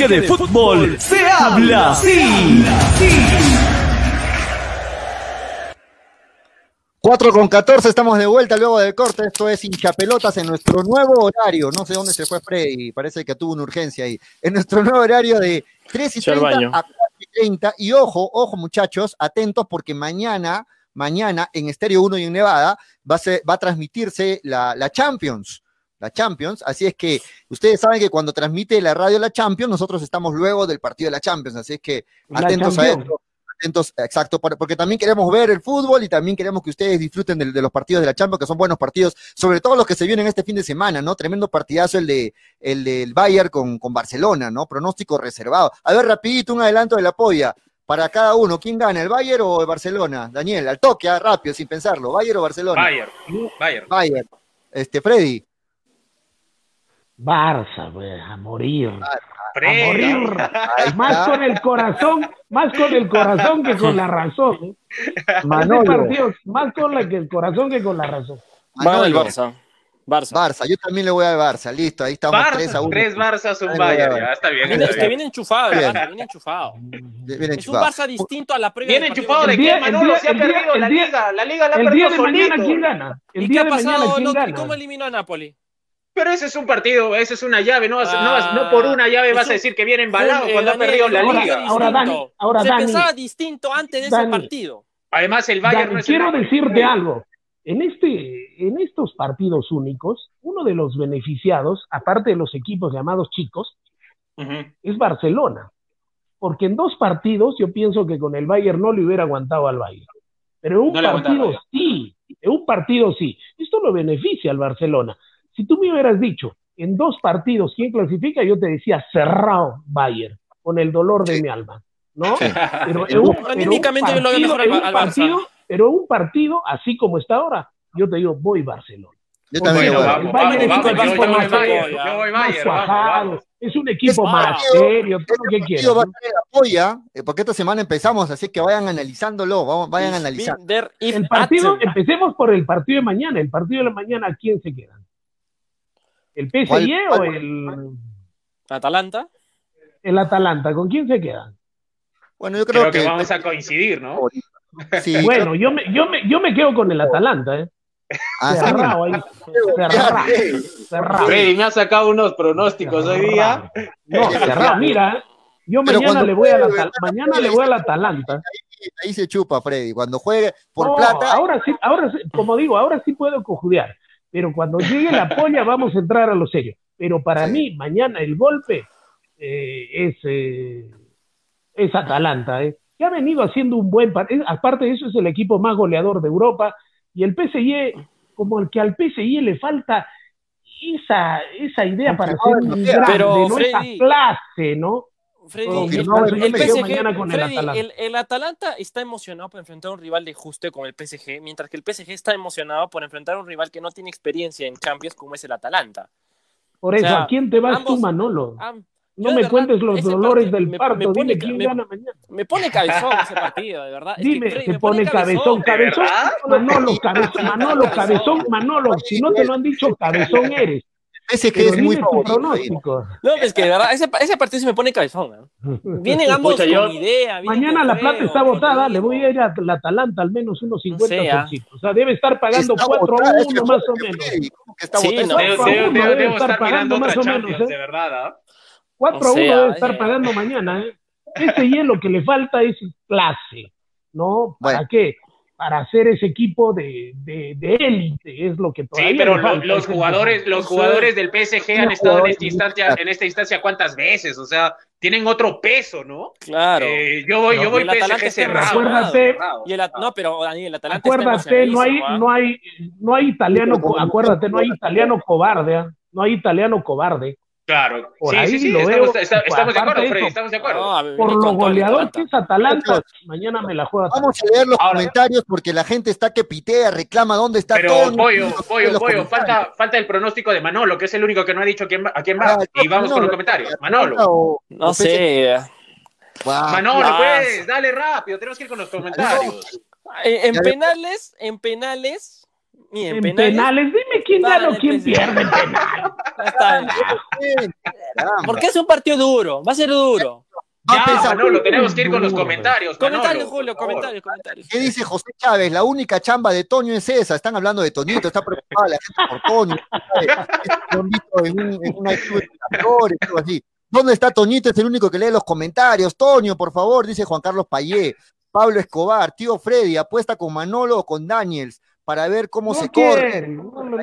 de fútbol se habla sí. 4 con 14, estamos de vuelta luego del corte. Esto es hinchapelotas en nuestro nuevo horario. No sé dónde se fue Freddy, parece que tuvo una urgencia ahí. En nuestro nuevo horario de 3 y 30 a 4 y 30. Y ojo, ojo muchachos, atentos porque mañana, mañana en Estéreo 1 y en Nevada va a, va a transmitirse la, la Champions la Champions. Así es que ustedes saben que cuando transmite la radio la Champions, nosotros estamos luego del partido de la Champions. Así es que atentos a esto. Atentos, exacto, porque también queremos ver el fútbol y también queremos que ustedes disfruten de, los partidos de la Champions, que son buenos partidos, sobre todo los que se vienen este fin de semana, ¿no? Tremendo partidazo el de el del Bayern con, con Barcelona, ¿no? Pronóstico reservado. A ver, rapidito, un adelanto de la polla para cada uno. ¿Quién gana, el Bayern o el Barcelona? Daniel, al toque, ah, rápido, sin pensarlo. ¿Bayern o Barcelona? Bayern. Bayern. Bayern. Este, Freddy. Barça, pues, a morir. A morir. [laughs] Más con el corazón, más con el corazón que con la razón. Manolo. más con la, que el corazón que con la razón. Va el Barça. Barça. Barça, yo también le voy al Barça, listo, ahí estamos Barça, 3 a 1. Tres Barça, un Bayern, ya está bien. Viene, que viene enchufado, viene enchufado. Viene es un Barça distinto a la previa. Viene enchufado de qué, Manolo, se ha perdido la liga, la liga la ha perdido solito. ¿quién gana? ¿Y qué ha pasado? ¿Cómo eliminó a Napoli? Pero ese es un partido, ese es una llave, no, no, no, por una llave vas a decir que viene embalado cuando ha perdido la liga. Ahora, Dani, ahora Se pensaba distinto antes de ese partido. Además, el Bayern no es Quiero decirte algo. en, este, en estos partidos únicos, uno de los beneficiados, aparte de los equipos llamados chicos, es Barcelona. Porque en dos partidos yo pienso que con el Bayern no le hubiera aguantado al Bayern. Pero en un partido sí, en un partido sí. Esto lo beneficia al Barcelona. Si tú me hubieras dicho en dos partidos quién clasifica, yo te decía cerrado Bayern, con el dolor de mi alma. ¿no? Pero [laughs] en un, partido, pero un partido, así como está ahora, yo te digo, voy Barcelona. Yo también Es un equipo más serio, todo lo que quieras. Va a eh, porque esta semana empezamos, así que vayan analizándolo, vayan analizando. El partido, empecemos por el partido de mañana. El partido de la mañana, ¿quién se queda? ¿El PSG o el Atalanta? El Atalanta, ¿con quién se quedan? Bueno, yo creo, que, vamos a coincidir, ¿no? [laughs] bueno, yo me, yo, me, yo me quedo con el Atalanta, ¿eh? Ah, cerrado ahí. [laughs] Cerrado. Freddy me ha sacado unos pronósticos hoy día. No, cerrado. Mira, yo mañana le voy a la mañana le voy al Atalanta. Ahí, se chupa, Freddy. Cuando juegue por plata. Ahora sí, ahora sí, como digo, ahora sí puedo cojudear. Pero cuando llegue la polla vamos a entrar a lo serio. Pero para mí, mañana el golpe eh, es, eh, es Atalanta, ¿eh? que ha venido haciendo un buen partido. Aparte de eso, es el equipo más goleador de Europa. Y el PSG, como el que al PSG le falta esa, esa idea para ser un ¿no? esa clase, ¿no? Freddy, el, PSG, el, el, Atalanta está emocionado por enfrentar a un rival de justo con el PSG, mientras que el PSG está emocionado por enfrentar a un rival que no tiene experiencia en Champions como es el Atalanta. Por eso, ¿a quién te vas tú, Manolo? No me cuentes los dolores del parto, dime quién gana mañana. Me pone cabezón ese partido, de verdad. Dime, te pone cabezón, cabezón, Manolo, cabezón, Manolo, cabezón, Manolo, si no te lo han dicho, cabezón eres. Ese que es muy pronóstico. No, es que de verdad, ese, ese partido se me pone cabezón. ¿eh? [laughs] Vienen ambos con idea. Mañana la plata está botada, le voy a ir a la Atalanta al menos unos 50 ¿ah? O sea, debe estar pagando 4 a 1 más o menos. Sí, no, debe, estar pagando más o menos. ¿eh? De verdad, ¿ah? 4 a 1 debe estar pagando mañana. ¿eh? Ese hielo que le falta es clase, ¿no? ¿Para qué? Para hacer ese equipo de, de, de élite, es lo que todavía Sí, pero los jugadores, los jugadores del PSG han estado en esta instancia, en esta instancia cuántas veces, o sea, tienen otro peso, ¿no? Claro. Eh, yo voy, yo voy PSG cerrado. Acuérdate, y el, no, pero Daniel, el Atalanta acuérdate, no hay, ¿ah? no hay, no hay italiano, acuérdate, no hay italiano cobarde, ¿ah? no hay italiano cobarde. Claro, sí, sí, sí, estamos, estamos de acuerdo, Freddy, estamos de acuerdo. por lo goleador que es Atalanta, mañana me la juega. Vamos a leer los comentarios porque la gente está que pitea, reclama dónde está Pero, todo. Pollo, pollo, pollo, falta, falta el pronóstico de Manolo, que es el único que no ha dicho quién, a quién va. Ah, y vamos con los comentarios. Manolo. no sé. Manolo, pues, dale rápido, tenemos que ir con los comentarios. En penales, en penales en, penales, dime quién gana o quién pierde en penales. [laughs] Porque es un partido duro, va a ser duro. Ya, lo tenemos que ir con los comentarios. Comentarios, Julio, comentarios, comentarios. ¿Qué dice José Chávez? La única chamba de Toño es esa. Están hablando de Toñito, está preocupada la gente por Toño. En, un, en una de así. ¿Dónde está Toñito? Es el único que lee los comentarios. Toño, por favor, dice Juan Carlos Payé. Pablo Escobar, tío Freddy, apuesta con Manolo o con Daniels para ver cómo se corre. No, no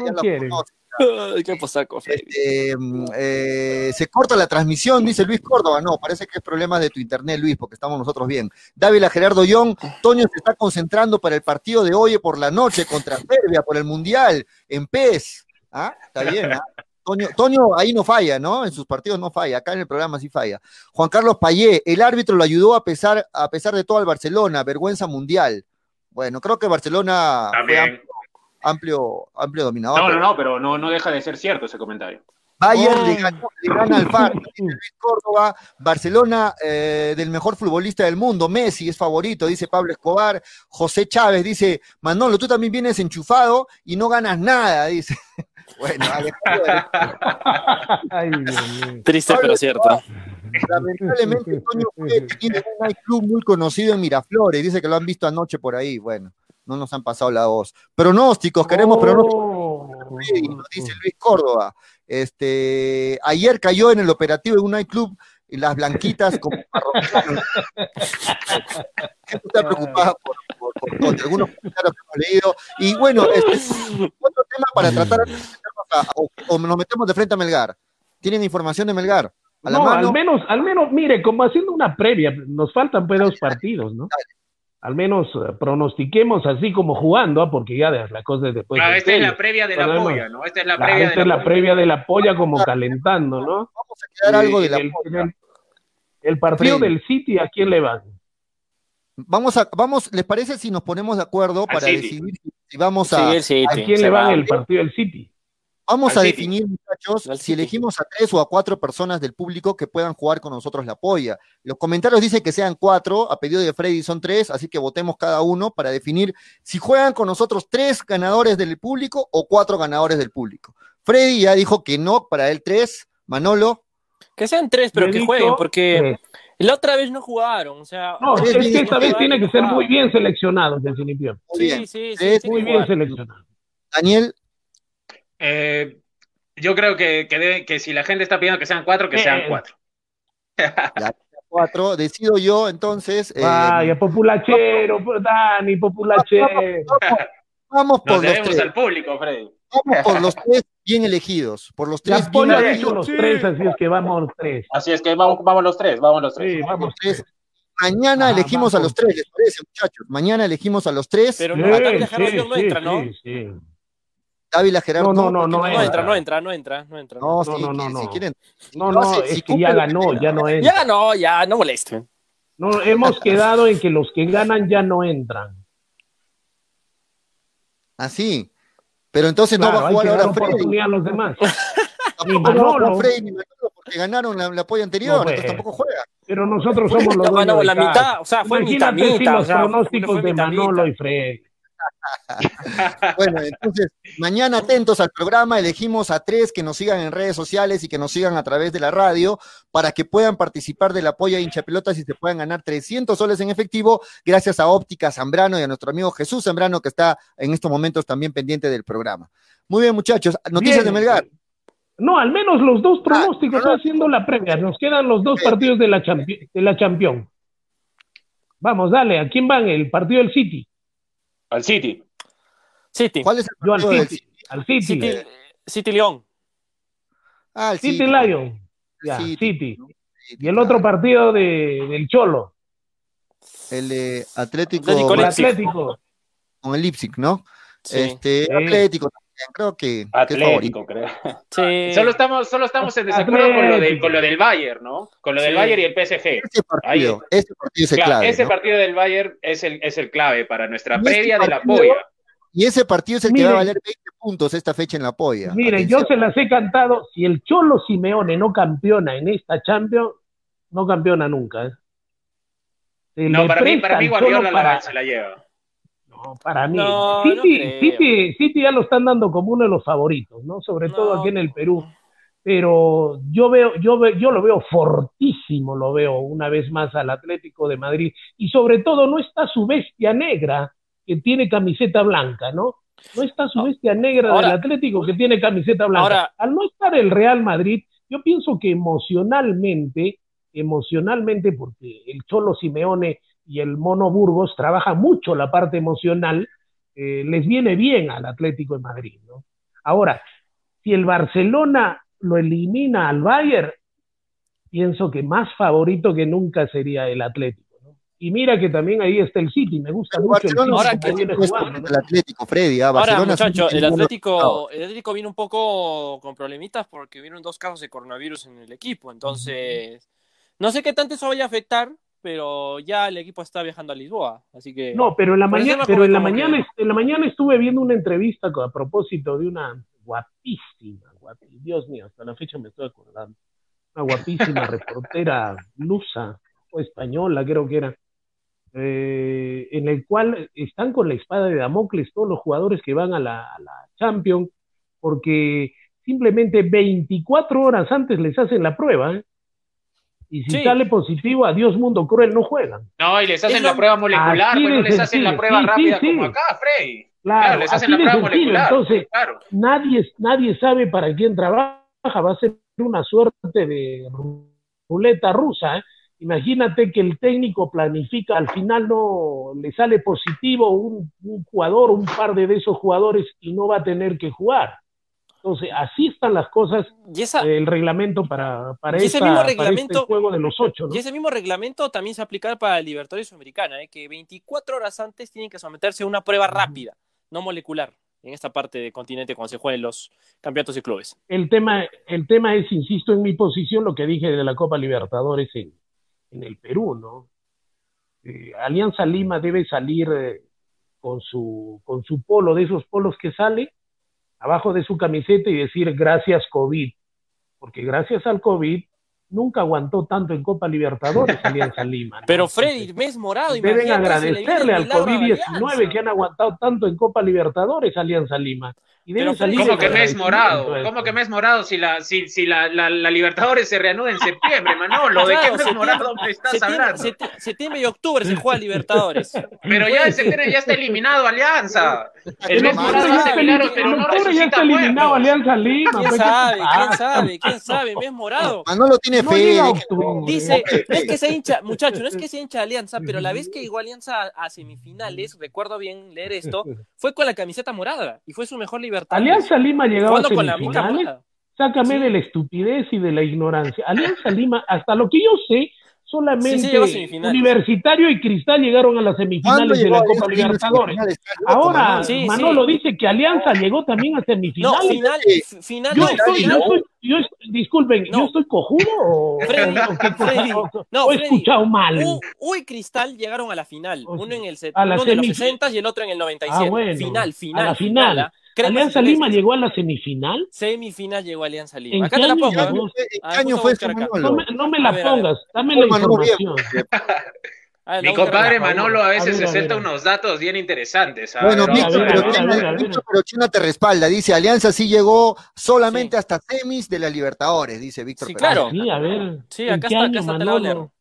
¿Qué pasa, este, eh, se corta la transmisión, dice Luis Córdoba. No, parece que es problema de tu internet, Luis, porque estamos nosotros bien. Dávila Gerardo Young, Toño se está concentrando para el partido de hoy por la noche contra Serbia, por el Mundial, en PES. ¿Ah? Está bien, ¿ah? Toño, Toño, ahí no falla, ¿no? En sus partidos no falla, acá en el programa sí falla. Juan Carlos Payé, el árbitro lo ayudó a pesar, a pesar de todo al Barcelona, vergüenza mundial. Bueno, creo que Barcelona fue amplio, amplio, dominador. No, no, no, pero no, no deja de ser cierto ese comentario. Bayern le, gana al Far, [laughs] Luis Córdoba, Barcelona eh, del mejor futbolista del mundo, Messi es favorito, dice Pablo Escobar, José Chávez dice, Manolo, tú también vienes enchufado y no ganas nada, dice. [laughs] Bueno, [laughs] Triste, pero cierto. Lamentablemente, Antonio tiene un club muy conocido en Miraflores. Dice que lo han visto anoche por ahí. Bueno, no nos han pasado la voz. Pronósticos, queremos pronósticos. Oh. dice Luis Córdoba. Este, ayer cayó en el operativo de un nightclub y las blanquitas como [laughs] está preocupada por, por, por, Algunos comentarios que hemos leído. Y bueno, este, otro tema para tratar de o, o nos metemos de frente a Melgar. ¿Tienen información de Melgar? ¿A la no, mano? al menos, al menos, mire, como haciendo una previa, nos faltan pues dos partidos, ¿no? Al menos uh, pronostiquemos así como jugando, ¿ah? porque ya la cosa es después. Claro, esta es la previa de la polla, ¿no? Esta es la previa, esta de, es la, la previa de la polla como calentando, ¿no? Vamos a quedar algo de la el, polla. El, el partido del City, ¿a quién le van? Vamos a, vamos, ¿les parece si nos ponemos de acuerdo para decidir si vamos a, sí, a quién le va el partido del City? Vamos a definir, muchachos, si elegimos a tres o a cuatro personas del público que puedan jugar con nosotros la polla. Los comentarios dicen que sean cuatro, a pedido de Freddy son tres, así que votemos cada uno para definir si juegan con nosotros tres ganadores del público o cuatro ganadores del público. Freddy ya dijo que no, para él tres. Manolo. Que sean tres, pero que jueguen, porque la otra vez no jugaron. O sea, no, es que esta vez tiene que ser muy bien seleccionados, definitivamente. Sí, sí, sí. Muy bien seleccionados. Daniel. Eh, yo creo que, que, debe, que, si la gente está pidiendo que sean cuatro, que sean cuatro. Ya, cuatro, decido yo entonces. Vaya, eh, populachero, Dani, populachero. Vamos, vamos por Nos los tres. al público, Freddy. Vamos por los tres bien elegidos. Por los tres bien ha elegidos. dicho los tres, así es que vamos los tres. Así es que vamos, vamos los tres, vamos los tres. Sí, vamos Tres. Mañana Ah, elegimos a los tres, ¿les parece, muchachos? Mañana elegimos a los tres. Pero Sí, no, sí, no sí, entra, ¿no? sí, sí. Dávila Gerardo. No, no, no, no No entra. entra, no entra, no entra, no entra. No, No, sí, no, no, no. quieren. No, no, es si que ya ganó, ya no entra. Ya no, ya, no molesten. No, hemos quedado en que los que ganan ya no entran. Así. Pero entonces no Claro, va a jugar ahora Freddy. a los demás. [laughs] Tampoco Ni no Manolo. Freddy ni Manolo porque ganaron la, la polla anterior, No, pues. entonces tampoco juega. Pero nosotros somos los ganamos de la mitad, o sea, fue Imagínate mitad, si mitad, los o sea, pronósticos fue de mitad, Manolo mitad. y Fred. [laughs] Bueno, entonces, mañana atentos al programa, elegimos a tres que nos sigan en redes sociales y que nos sigan a través de la radio para que puedan participar de la polla hincha pelotas y se puedan ganar 300 soles en efectivo gracias a Óptica Zambrano y a nuestro amigo Jesús Zambrano que está en estos momentos también pendiente del programa. Muy bien, muchachos, noticias Bien. de Melgar. No, al menos los dos pronósticos no. haciendo la previa. Nos quedan los dos partidos de la, champi- de la Champions. Vamos, dale, ¿a quién van? El partido del City. Al City. City. ¿Cuál es el Yo al del City. City? Al City. City, City León. Ah, el City City. Lion. Ya, City, City. ¿no? City, Y el claro. otro partido de, del Cholo. El de Atlético, Atlético El Leipzig. Atlético. con el Leipzig, ¿no? Sí. Este, Sí. Atlético también, creo que, que. Atlético, creo. [laughs] Sí. Solo estamos, solo estamos en desacuerdo con lo, del, Atlético. con lo del Bayern, ¿no? Con lo del Sí. Bayern y el PSG. Ese partido, ese partido es el Claro, clave. ese ¿no? partido del Bayern es el, es el clave para nuestra previa de la polla. Y ese partido es el que Miren. va a valer 20 puntos esta fecha en la polla. Miren, yo se las he cantado. Si el Cholo Simeone no campeona en esta Champions, no campeona nunca. ¿eh? No, para mí, para mí Guardiola la, se la lleva. No, para mí. No, City, no. City, City ya lo están dando como uno de los favoritos, ¿no? Sobre todo aquí en el Perú. Pero yo veo, yo veo, yo lo veo fortísimo, lo veo una vez más al Atlético de Madrid. Y sobre todo no está su bestia negra que tiene camiseta blanca, ¿no? No está su bestia negra Ahora- del Atlético que tiene camiseta blanca. Ahora- Al no estar el Real Madrid, yo pienso que emocionalmente, emocionalmente, porque el Cholo Simeone y el Mono Burgos trabajan mucho la parte emocional, eh, les viene bien al Atlético de Madrid, ¿no? Ahora, si el Barcelona lo elimina al Bayern, pienso que más favorito que nunca sería el Atlético, ¿no? Y mira que también ahí está el City, me gusta El mucho el Barcelona City Ahora que- viene jugando, ¿no? el Atlético, Freddy. ah, Ahora, muchachos, el. Atlético, el Atlético vino un poco con problemitas porque vieron dos casos de coronavirus en el equipo. Entonces, no sé qué tanto eso vaya a afectar, pero ya el equipo está viajando a Lisboa. Así que. No, pero en la mañana, pero en la que- mañana, en la mañana estuve viendo una entrevista a propósito de una guapísima, guapi- Dios mío, hasta la fecha me estoy acordando, una guapísima [laughs] reportera lusa o española, creo que era, eh, en el cual están con la espada de Damocles todos los jugadores que van a la, a la Champions, porque simplemente 24 horas antes les hacen la prueba, ¿eh? Y si Sí. sale positivo, adiós mundo cruel, no juegan. No, y les hacen la prueba molecular, Así pues no les hacen la prueba Sí, rápida sí. como acá, Freddy. Claro, Claro, les hacen la prueba sencillo. molecular. Entonces, claro. nadie, nadie sabe para quién trabaja, va a ser una suerte de ru- ruleta rusa, ¿eh? Imagínate que el técnico planifica, al final no le sale positivo un, un jugador, un par de, de esos jugadores y no va a tener que jugar. Entonces, así están las cosas, Y, esa, el reglamento para, para, Y ese esta- mismo para este reglamento- juego de los ocho, ¿no? y ese mismo reglamento también se aplica para el Libertadores Sudamericana, ¿eh? que 24 horas antes tienen que someterse a una prueba rápida, no molecular, en esta parte del continente cuando se jueguen los campeonatos de clubes. El tema, el tema es, insisto en mi posición, lo que dije de la Copa Libertadores en, en el Perú, ¿no? Eh, Alianza Lima debe salir eh, con su, con su polo, de esos polos que sale, abajo de su camiseta y decir gracias COVID, porque gracias al COVID nunca aguantó tanto en Copa Libertadores [laughs] Alianza Lima. ¿no? Pero Freddy, mes morado, Deben agradecerle al milagro a COVID-19 Alianza. que han aguantado tanto en Copa Libertadores Alianza Lima. Y deben Pero, salir ¿Cómo que mes morado? ¿Cómo que mes morado si la, si, si la, la, la Libertadores se reanuda en septiembre, Manolo? ¿De qué mes morado me estás septiembre, hablando? septi- septiembre y octubre se juega Libertadores. [laughs] Pero ya en septiembre ya está eliminado Alianza. El En mes octubre morado ya es está el eli- milagro, pero en no octubre ya está eliminado muertos. Alianza Lima. ¿Quién pues, ¿qué sabe? ¿Quién sabe? ¿Quién sabe? Mes morado. Manolo tiene No fe. Dice, no es que se hincha, muchacho, no es que se hincha Alianza, pero la vez que llegó Alianza a, a semifinales, recuerdo bien leer [laughs] esto, fue con la camiseta morada y fue su mejor Libertadores. Alianza Lima llegaba a con la semifinales. morada. Sácame Sí. de la estupidez y de la ignorancia. Alianza Lima, hasta lo que yo sé, solamente Sí. Universitario y Cristal llegaron a las ¿Cuándo semifinales de la Copa Libertadores. Ahora Manolo. Sí, Manolo sí. dice que Alianza llegó también a No, semifinales. final, Sí. f- final yo no, estoy, yo final- estoy- yo disculpen, No. ¿yo estoy cojudo o, [laughs] Freddy, o qué cosa? Freddy, O- no, o he Freddy. escuchado mal? U, U y Cristal llegaron a la final, O sea, uno en el set- a la uno de los semif- 60 y el otro en el 97. Ah, bueno. Final, final, A la final. ¿ah? Alianza Lima llegó a la semifinal. Semifinal llegó Alianza ¿En Lima. Acá qué te la año pongo. ¿Qué ¿eh? año llegó? fue- qué Ah, fue a ese. No Manolo? me, no me A la ver, a pongas, dame la información. [laughs] Mi compadre. Manolo a A veces ver, se a suelta unos datos bien interesantes. Bueno, Pero a a ver. ver, a Perochina, ver, a ver. Víctor Perochina te respalda. Dice, Alianza sí llegó solamente Sí. hasta semis de la Libertadores, dice Víctor Sí, claro. Sí, a ver. Sí, ¿en acá está, acá está, a. Manolo?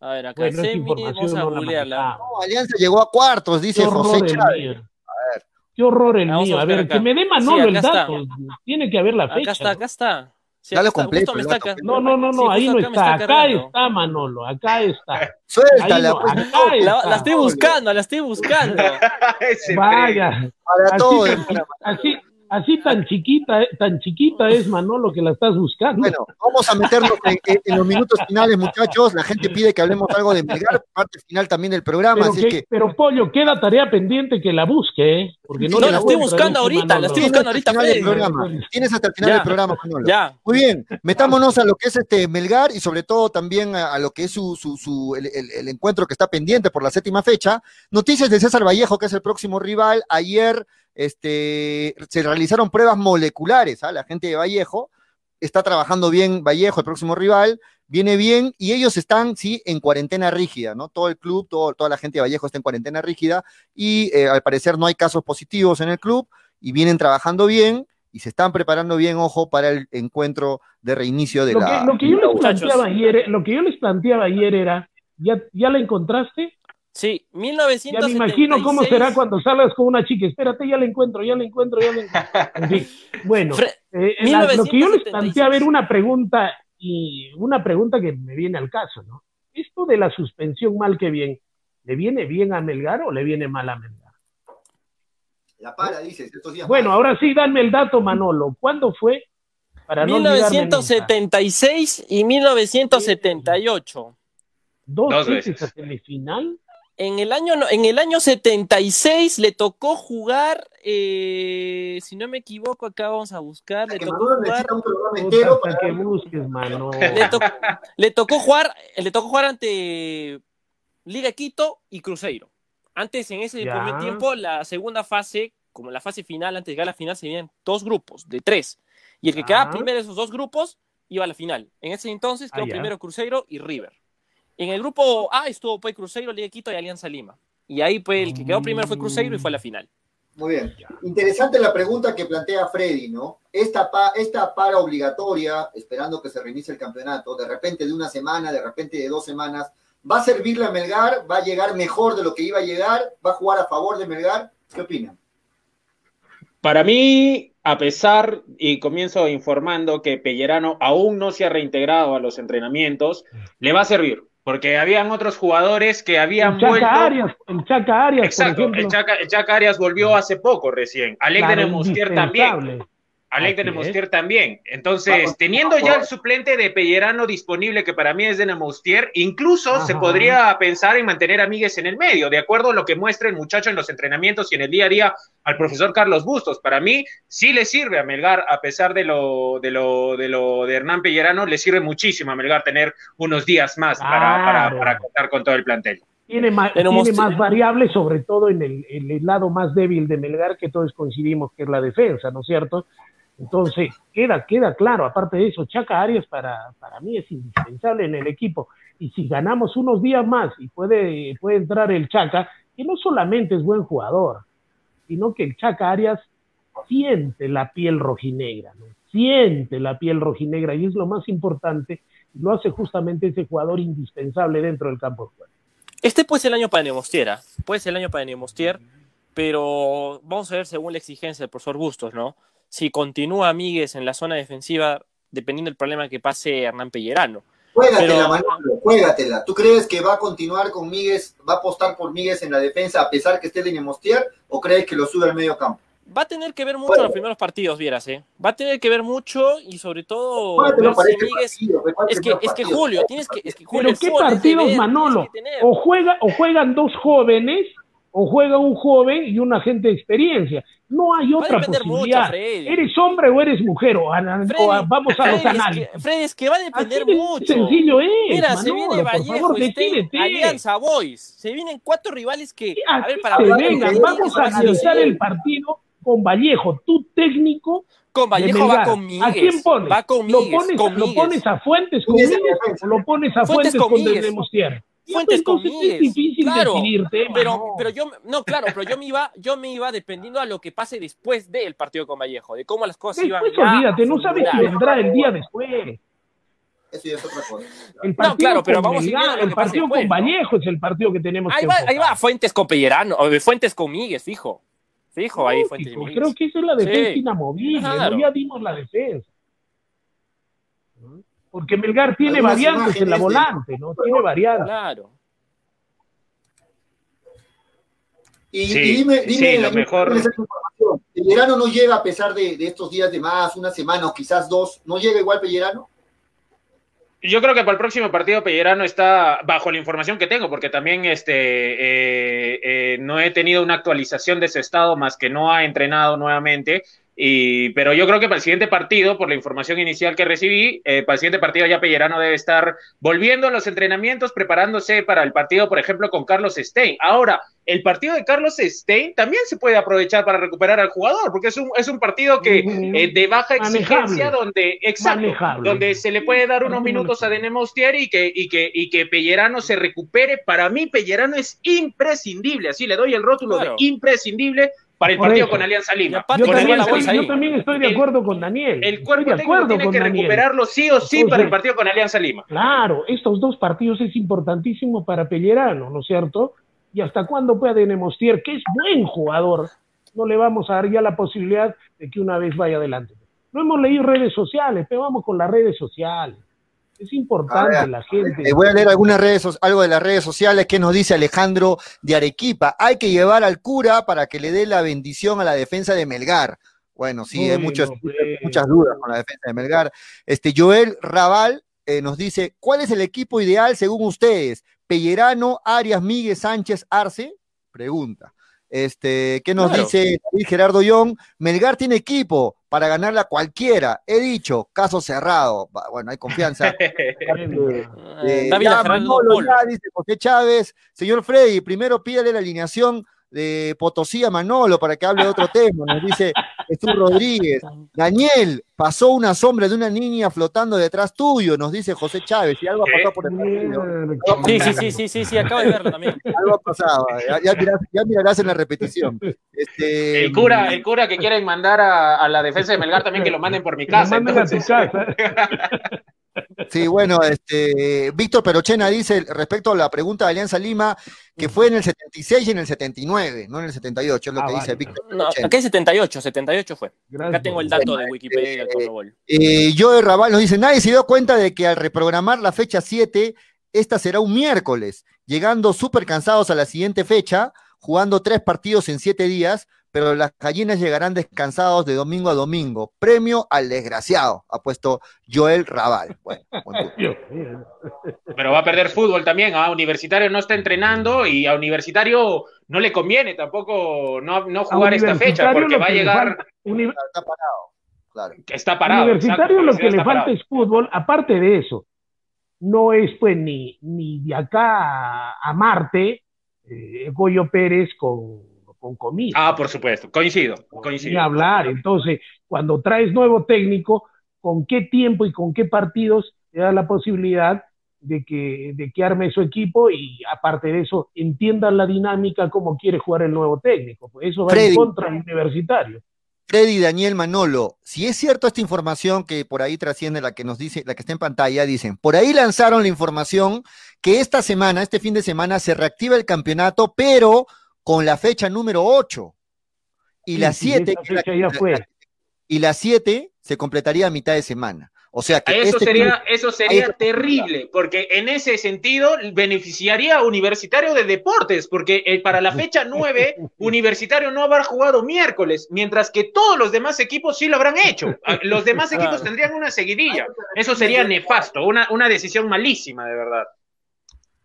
A ver, acá Bueno, esa semi, información vamos a no la googlearla. manejaba. No, Alianza llegó a cuartos, dice José Chávez. Qué horror el Vamos a mío. A ver, acá. que me dé Manolo Sí, el está. dato. Tiene que haber la fecha. Acá está, acá está. Sí, Dale completo, está acá. No, no, no, no, Sí, ahí no está. está Acá está, Manolo. Acá está. [laughs] Suéltala, no, pues, acá no, está. La, la estoy buscando, la estoy buscando. [laughs] Vaya. para Así, todo. así, así tan chiquita, tan chiquita es Manolo que la estás buscando. Bueno, vamos a meternos en, los minutos finales, muchachos. La gente pide que hablemos algo de Melgar, parte final también del programa, pero, así que- que pero Pollo, queda tarea pendiente que la busque, ¿eh? Porque no, Sí, No, le la estoy buscando ahorita, la estoy buscando hasta el ahorita. Tienes hasta el final Ya. del programa, Manolo. Ya. Muy bien, metámonos a lo que es este Melgar y sobre todo también a, a lo que es su, su, su- el, el- el encuentro que está pendiente por la séptima fecha. Noticias de César Vallejo, que es el próximo rival. Ayer este, se realizaron pruebas moleculares a la gente de Vallejo. Está trabajando bien Vallejo, el próximo rival. Viene bien y ellos están, sí, en cuarentena rígida, ¿no? Todo el club, todo, toda la gente de Vallejo está en cuarentena rígida y eh, al parecer no hay casos positivos en el club y vienen trabajando bien y se están preparando bien, ojo, para el encuentro de reinicio de Lo la. que, lo que yo les planteaba ayer, lo que yo les planteaba ayer era, ¿ya, ya la encontraste? Sí, Ya 1976. me imagino cómo será cuando salgas con una chica. Espérate, ya la encuentro, ya la encuentro, ya la encuentro. En fin, bueno, Fre- eh, la- lo que yo les 1976. planteé a ver una pregunta y una pregunta que me viene al caso, ¿no? Esto de la suspensión mal que bien, ¿le viene bien a Melgar o le viene mal a Melgar? La para, dices, estos días. Bueno, ahora sí, dame el dato, Manolo. ¿Cuándo fue? Para no olvidarme nunca. 1976 y 1978. Dos, Dos veces veces. a semifinal. En el año, no- en el año 76 le tocó jugar, eh, si no me equivoco, acá vamos a buscar, le tocó jugar, le, to- le tocó jugar, le tocó jugar ante Liga Quito y Cruzeiro. Antes, en ese Ya. primer tiempo, la segunda fase, como la fase final, antes de llegar a la final, se venían dos grupos de tres. Y el que Ya. quedaba primero de esos dos grupos iba a la final. En ese entonces quedó Ah, primero Cruzeiro y River. En el grupo A estuvo pues Cruzeiro, Liga Quito y Alianza Lima. Y ahí pues el que quedó primero fue Cruzeiro y fue a la final. Muy bien. Interesante la pregunta que plantea Freddy, ¿no? Esta, pa- esta para obligatoria, esperando que se reinicie el campeonato, de repente de una semana, de repente de dos semanas, ¿va a servirle a Melgar? ¿Va a llegar mejor de lo que iba a llegar? ¿Va a jugar a favor de Melgar? ¿Qué opinan? Para mí, a pesar, y comienzo informando que Pellerano aún no se ha reintegrado a los entrenamientos, le va a servir, porque habían otros jugadores que habían el Chaca vuelto. Arias, el Chaca Arias, Exacto, por ejemplo. el Chaca, el Chaca Arias volvió hace poco recién. Alec Claro, Nemostier también. Alec de Nemostier también. Entonces, Vamos, teniendo ya el suplente de Pellerano disponible, que para mí es de Nemostier, incluso se podría pensar en mantener a Míguez en el medio, de acuerdo a lo que muestra el muchacho en los entrenamientos y en el día a día al profesor Carlos Bustos. Para mí, sí le sirve a Melgar, a pesar de lo de, lo, de, lo de Hernán Pellerano, le sirve muchísimo a Melgar tener unos días más para, para, contar con todo el plantel. Tiene más, Tenemos- tiene más variables, sobre todo en el, en el lado más débil de Melgar, que todos coincidimos que es la defensa, ¿no es cierto? Entonces, queda, queda claro, aparte de eso, Chaca Arias para, para mí es indispensable en el equipo. Y si ganamos unos días más y puede, puede entrar el Chaca, que no solamente es buen jugador, sino que el Chaca Arias siente la piel rojinegra, ¿no? siente la piel rojinegra y es lo más importante, lo hace justamente ese jugador indispensable dentro del campo de juego. Este puede ser el año para Nemostier, ¿ah? puede ser el año para Nemostier, pero vamos a ver según la exigencia del profesor Bustos, ¿no? Si continúa Míguez en la zona defensiva, dependiendo del problema que pase Hernán Pellerano. Juégatela, Pero- Manolo, juégatela. ¿Tú crees que va a continuar con Míguez, va a apostar por Míguez en la defensa a pesar que esté de Nemostier o crees que lo sube al medio campo? Va a tener que ver mucho Bueno. en los primeros partidos, vieras, ¿eh? Va a tener que ver mucho y sobre todo ver si Míguez... partido, pues, ¿cuál Es que, es que? Julio, tienes que... Es que Julio, Pero qué partidos, Manolo. O juega, o juegan dos jóvenes, o juega un joven y un agente de experiencia. No hay Va a otra depender mucho, posibilidad. Freddy. ¿Eres hombre o eres mujer? O, a- Freddy, o a- vamos a los Freddy, es análisis. que, Freddy, es que va a depender Así mucho. sencillo es. Mira, se viene por Vallejo, favor. Alianza Boys. Se vienen cuatro rivales que, a ver, para se vengan. Vamos a analizar el partido con Vallejo, tu técnico. Con Vallejo va con ¿A Míguez. quién pones? Va con ¿Lo Míguez, pones, con ¿Lo pones a Fuentes con defensa. o lo pones a Fuentes Fuentes, con con? Fuentes con Entonces Míguez. es difícil Claro, pero, pero yo, no, claro, pero yo me iba, yo me iba dependiendo a lo que pase después del partido con Vallejo, de cómo las cosas iban. Después ya olvídate, no sabes si vendrá el día después. Eso ya es otra cosa. El No, partido claro, pero con vamos a ir Melgar, viendo lo el que pase partido después, con ¿no? Vallejo es el partido que tenemos Ahí que va, ahí va, Fuentes con Pellerano, o Fuentes con fijo. Fijo, ahí Fuentes. Creo que esa es la defensa Sí. inamovible, ya dimos la defensa. Porque Melgar tiene Algunas variantes en la de- volante, ¿no? Tiene variantes. Claro. Y, Sí, y dime, sí, dime, lo mejor- dime esa información. ¿Pellerano no llega a pesar de, de estos días de más, una semana o quizás dos? ¿No llega igual Pellerano? Yo creo que para el próximo partido Pellerano está bajo la información que tengo, porque también este eh, eh, no he tenido una actualización de ese estado, más que no ha entrenado nuevamente. Y, pero yo creo que para el siguiente partido, por la información inicial que recibí, eh, para el siguiente partido ya Pellerano debe estar volviendo a los entrenamientos, preparándose para el partido, por ejemplo, con Carlos Stein. Ahora, el partido de Carlos Stein también se puede aprovechar para recuperar al jugador, porque es un, es un partido que eh, de baja exigencia, manejable. donde, exacto, Manejable. donde se le puede dar unos minutos a. Denemostier y que, y, que, y que Pellerano se recupere. Para mí, Pellerano es imprescindible, así le doy el rótulo Claro. de imprescindible para el Por partido eso. con Alianza Lima. Yo Con también Alianza estoy, Lima. yo también estoy de El- acuerdo con Daniel. El cuerpo de acuerdo tiene con que Daniel. recuperarlo sí o sí Entonces- para el partido con Alianza Lima. Claro, estos dos partidos es importantísimo para Pellerano, ¿no es cierto? Y hasta cuándo puede Demostier, que es buen jugador, no le vamos a dar ya la posibilidad de que una vez vaya adelante. No hemos leído redes sociales, pero vamos con las redes sociales. Es importante ver, la gente. Eh, voy a leer algunas redes, algo de las redes sociales que nos dice Alejandro de Arequipa. Hay que llevar al cura para que le dé la bendición a la defensa de Melgar. Bueno, sí, hay muchas dudas con la defensa de Melgar. Este Joel Raval eh, nos dice: ¿Cuál es el equipo ideal según ustedes? ¿Pellerano, Arias, Miguel, Sánchez, Arce? Pregunta. Este, ¿qué nos Claro. dice David Gerardo Young? Melgar tiene equipo para ganarla cualquiera. He dicho, caso cerrado. Bueno, hay confianza. [laughs] Eh, David ya, Manolo, ya, dice José Chávez. Señor Freddy, primero pídale la alineación de Potosí a Manolo para que hable de otro tema. Nos dice Jesús Rodríguez. [laughs] Daniel, pasó una sombra de una niña flotando detrás tuyo, nos dice José Chávez. Y algo ha pasado por el partido. Sí, sí, sí, sí, sí, sí, acabo de verlo también. [laughs] Algo ha pasado. Ya, ya mirás, ya mirarás en la repetición. Este, El cura, el cura que quieren mandar a, a la defensa de Melgar también que lo manden por mi casa. lo manden a tu casa. [laughs] Sí, bueno, este, Víctor Perochena dice respecto a la pregunta de Alianza Lima, que fue en el 76 y en el 79, no en el 78, es lo Ah, que dice. Víctor No, acá es 78, 78 fue. Acá Gracias. tengo el dato Bueno, de Wikipedia del Conmebol. Eh, Joe Raval nos dice, nadie se dio cuenta de que al reprogramar la fecha 7, esta será un miércoles, llegando súper cansados a la siguiente fecha, jugando tres partidos en siete días, pero las gallinas llegarán descansados de domingo a domingo. Premio al desgraciado, ha puesto Joel Raval. Bueno. Pero va a perder fútbol también. A Universitario no está entrenando y a Universitario no le conviene tampoco no, no jugar esta fecha porque va a llegar. Está parado, claro. Está parado. Universitario exacto, lo que le falta es fútbol, aparte de eso, no es pues ni, ni de acá a, a Marte, eh, Goyo Pérez con, con comida. Ah, por supuesto. Coincido. Ni Coincido. hablar. Entonces, cuando traes nuevo técnico, ¿con qué tiempo y con qué partidos te da la posibilidad de que, de que arme su equipo y aparte de eso entiendan la dinámica como quiere jugar el nuevo técnico? Pues eso va Freddy. en contra del universitario. Freddy Daniel Manolo, si es cierto esta información que por ahí trasciende la que nos dice, la que está en pantalla, dicen, por ahí lanzaron la información que esta semana, este fin de semana, se reactiva el campeonato, pero con la fecha número 8. Y Sí, la sí, 7, esa fecha ya fue. y la 7 se completaría a mitad de semana. O sea que Eso este sería, eso sería terrible, porque en ese sentido beneficiaría a Universitario de Deportes, porque eh, para la fecha 9, [laughs] Universitario no habrá jugado miércoles, mientras que todos los demás equipos sí lo habrán hecho. Ah, Los demás equipos [laughs] tendrían una seguidilla. Eso sería nefasto, una, una decisión malísima, de verdad.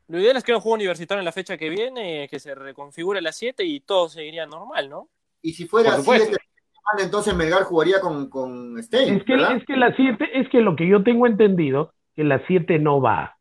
Lo ideal es que no juegue universitario en la fecha que viene, que se reconfigure a las 7 y todo seguiría normal, ¿no? y si fuera así, entonces Melgar jugaría con, con Stein, Es que, ¿verdad? es que la 7, es que lo que yo tengo entendido, que la 7 no va.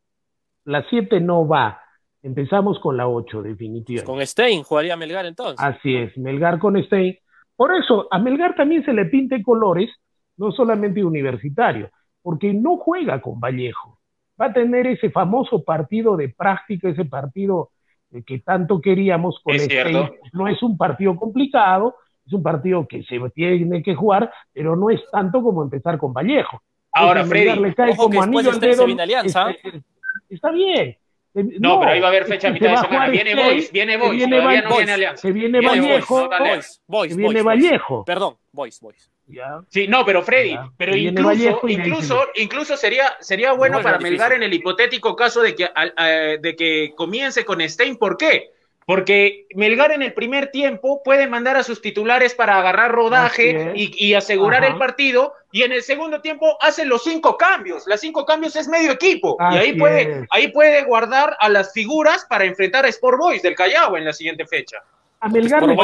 La 7 no va. Empezamos con la 8, definitivamente. Con Stein jugaría Melgar entonces. Así es, Melgar con Stein. Por eso, a Melgar también se le pinte colores, no solamente universitario, porque no juega con Vallejo. Va a tener ese famoso partido de práctica, ese partido eh, que tanto queríamos con Es cierto. No es un partido complicado, es un partido que se tiene que jugar, pero no es tanto como empezar con Vallejo. Ahora, Melgar Freddy, le cae ojo que como después anillo al Stein se dedo. Alianza. Está, está bien. Eh, No, pero ahí va a haber fecha a es mitad de semana. Viene Boys, viene se Boys, viene todavía Val- no viene Alianza. Se viene Vallejo, se viene Boys, Boys. Vallejo. Perdón, Boys, Boys. Ya. Sí, no, pero Freddy, Ya. pero incluso, Vallejo incluso, incluso sería, sería bueno No, para Melgar en el hipotético caso de que, eh, de que comience con Stein. ¿Por qué? Porque Melgar en el primer tiempo puede mandar a sus titulares para agarrar rodaje y, y asegurar Ajá. el partido, y en el segundo tiempo hace los cinco cambios. Las cinco cambios es medio equipo, y ahí puede, es. ahí puede guardar a las figuras para enfrentar a Sport Boys del Callao en la siguiente fecha. A Melgar, le,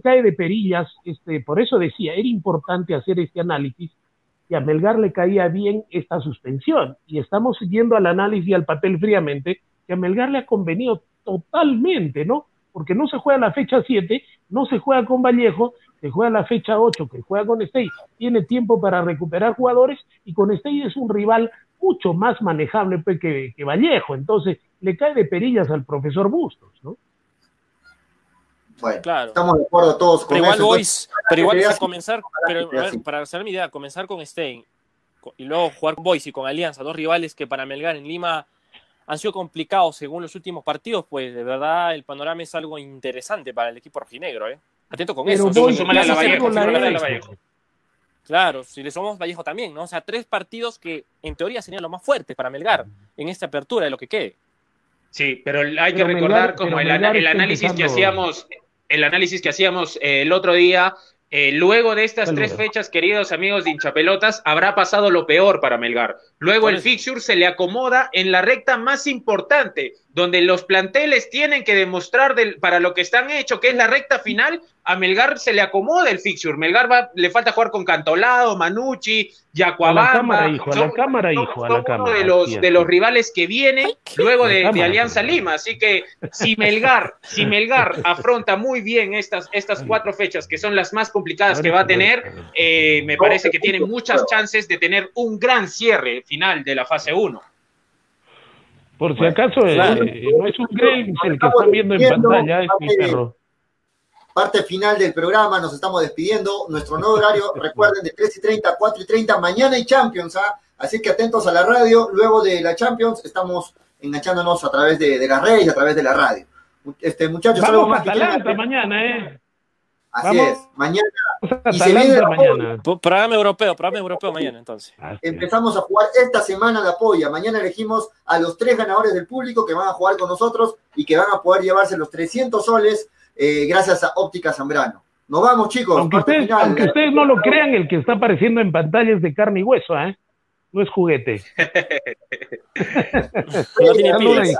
cae, de perillas, este, por eso decía, era importante hacer este análisis y a Melgar le caía bien esta suspensión. Y estamos siguiendo al análisis y al papel fríamente que a Melgar le ha convenido totalmente, ¿no? Porque no se juega la fecha 7, no se juega con Vallejo, se juega la fecha 8, que juega con Stey. Tiene tiempo para recuperar jugadores y con Stey es un rival mucho más manejable pues, que, que Vallejo. Entonces, le cae de perillas al profesor Bustos, ¿no? Bueno, Claro. estamos de acuerdo todos con Pero igual eso. Boys, pero igual comenzar, pero, a ver, para hacer mi idea, comenzar con Stein y luego jugar con Boys y con Alianza, dos rivales que para Melgar en Lima han sido complicados según los últimos partidos, pues de verdad el panorama es algo interesante para el equipo rojinegro, ¿eh? Atento con Pero eso. Boys la Vallejo, la. Vallejo. Claro, si le somos Vallejo también, ¿no? O sea, tres partidos que en teoría serían los más fuertes para Melgar en esta apertura de lo que quede. Sí, pero hay que Pero recordar Melgar- como el, el análisis que hacíamos, el análisis que hacíamos eh, el otro día, eh, luego de estas Saludos. tres fechas, queridos amigos de hinchapelotas, habrá pasado lo peor para Melgar. Luego el fixture se le acomoda en la recta más importante, donde los planteles tienen que demostrar del- para lo que están hechos, que es la recta final, a Melgar se le acomoda el fixture. Melgar va, le falta jugar con Cantolao, Manucci, Yacuabamba. A la cámara, hijo, a la Son- cámara, son- hijo, a la cámara, Uno de los, de los rivales que vienen luego de, Alianza. Lima. Así que si Melgar, si Melgar [laughs] afronta muy bien estas, estas cuatro fechas, que son las más complicadas que va a tener, eh, me parece que tiene muchas chances de tener un gran cierre final de la fase 1. Por si acaso, eh, Claro. eh, no es un Graves el que están viendo en pantalla, es mi perro. parte final del programa, nos estamos despidiendo. Nuestro nuevo horario, [laughs] recuerden, de 3 y 30 4 y 30, mañana hay Champions, ¿ah? Así que atentos a la radio. Luego de la Champions, estamos enganchándonos a través de, de las redes y a través de la radio. Este, muchachos, Vamos a Atalanta mañana, ¿eh? Así Vamos. es, mañana Y se viene la mañana. Programa europeo, programa europeo mañana entonces. Es. empezamos a jugar esta semana la polla. Mañana elegimos a los tres ganadores del público que van a jugar con nosotros y que van a poder llevarse los 300 soles eh, gracias a Óptica Zambrano. Nos vamos, chicos. Aunque parte ustedes, final. aunque ustedes no lo crean, el que está apareciendo en pantalla es de carne y hueso, ¿eh? No es juguete. [laughs] [laughs] No tiene.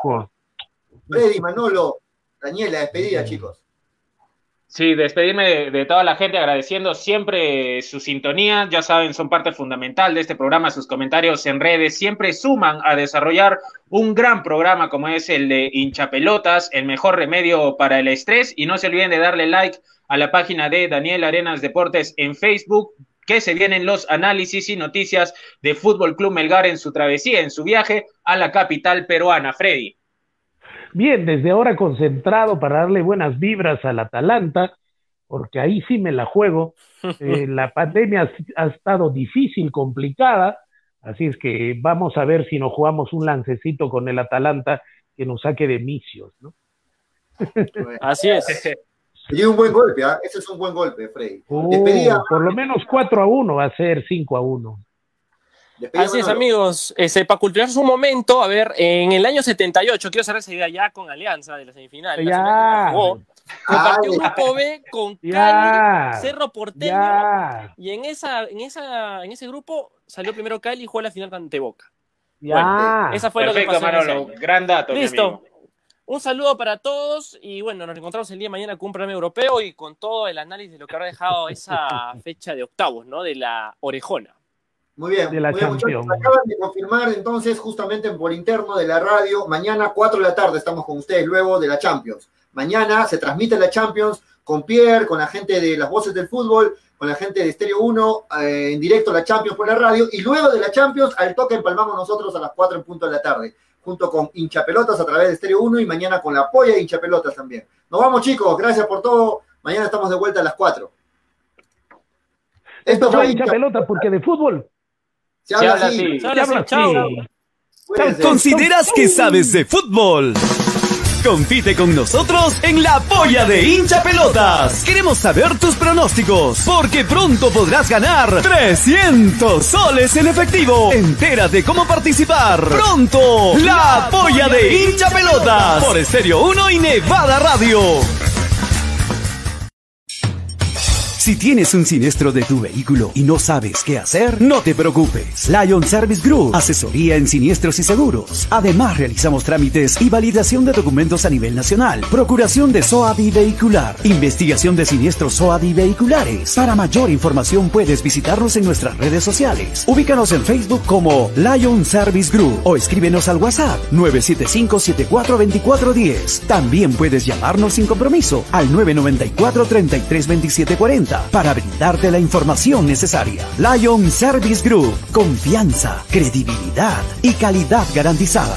Freddy, Manolo, Daniela, despedida, chicos. Sí, despedirme de, toda la gente agradeciendo siempre su sintonía. Ya saben, son parte fundamental de este programa. Sus comentarios en redes siempre suman a desarrollar un gran programa como es el de hinchapelotas, el mejor remedio para el estrés. Y no se olviden de darle like a la página de Daniel Arenas Deportes en Facebook, que se vienen los análisis y noticias de Fútbol Club Melgar en su travesía, en su viaje a la capital peruana. Freddy. Bien, desde ahora concentrado para darle buenas vibras al Atalanta, porque ahí sí me la juego. [laughs] Eh, la pandemia ha, ha estado difícil, complicada, así es que vamos a ver si nos jugamos un lancecito con el Atalanta que nos saque de misios, ¿no? [laughs] Así es. [laughs] Y un buen golpe, ¿ah? Ese es un buen golpe, Freddy. Oh, Despedida. por lo menos 4 a 1 va a ser 5 a 1. Así es, Manolo. amigos. Este, para culturarse un momento, a ver, en el año 78, quiero cerrar esa idea ya con Alianza de la semifinal. la Ya. que jugó, compartió Ay, un grupo B con Ya. Cali, Cerro Porteño, Ya, y en, esa, en, esa, en ese grupo salió primero Cali y jugó la final ante Boca. ya. Esa fue lo que pasó. Manolo. Gran dato. Listo. Un saludo para todos y bueno, nos encontramos el día de mañana con un programa europeo y con todo el análisis de lo que habrá dejado esa [laughs] fecha de octavos, ¿no? De la orejona. Muy bien, De la muy bien, muchachos. Champions. Acaban de confirmar entonces, justamente por interno de la radio, mañana 4 de la tarde estamos con ustedes luego de la Champions. Mañana se transmite la Champions con Pierre, con la gente de las voces del fútbol, con la gente de Stereo 1, eh, en directo la Champions por la radio, y luego de la Champions, al toque empalmamos nosotros a las 4 en punto de la tarde, junto con Hinchapelotas a través de Stereo 1 y mañana con la polla de Hinchapelotas también. Nos vamos chicos, gracias por todo. Mañana estamos de vuelta a las 4. Esto fue fue hincha pelota porque de fútbol Se Se habla habla así. así. Se habla se habla así, chao. así. Cuídense. ¿Consideras que sabes de fútbol? Compite con nosotros en la polla de hincha pelotas. Queremos saber tus pronósticos, porque pronto podrás ganar 300 soles en efectivo. Entérate cómo participar. Pronto, la polla de hincha pelotas. Por Estéreo 1 y Nevada Radio. Si tienes un siniestro de tu vehículo y no sabes qué hacer, no te preocupes. Lion Service Group, asesoría en siniestros y seguros. Además, realizamos trámites y validación de documentos a nivel nacional, procuración de SOADI vehicular, investigación de siniestros SOADI vehiculares. Para mayor información puedes visitarnos en nuestras redes sociales. Ubícanos en Facebook como Lion Service Group o escríbenos al WhatsApp 975-742410. También puedes llamarnos sin compromiso al 994-332740 para brindarte la información necesaria. Lion Service Group. Confianza, credibilidad y calidad garantizada.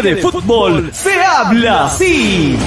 de fútbol se habla así.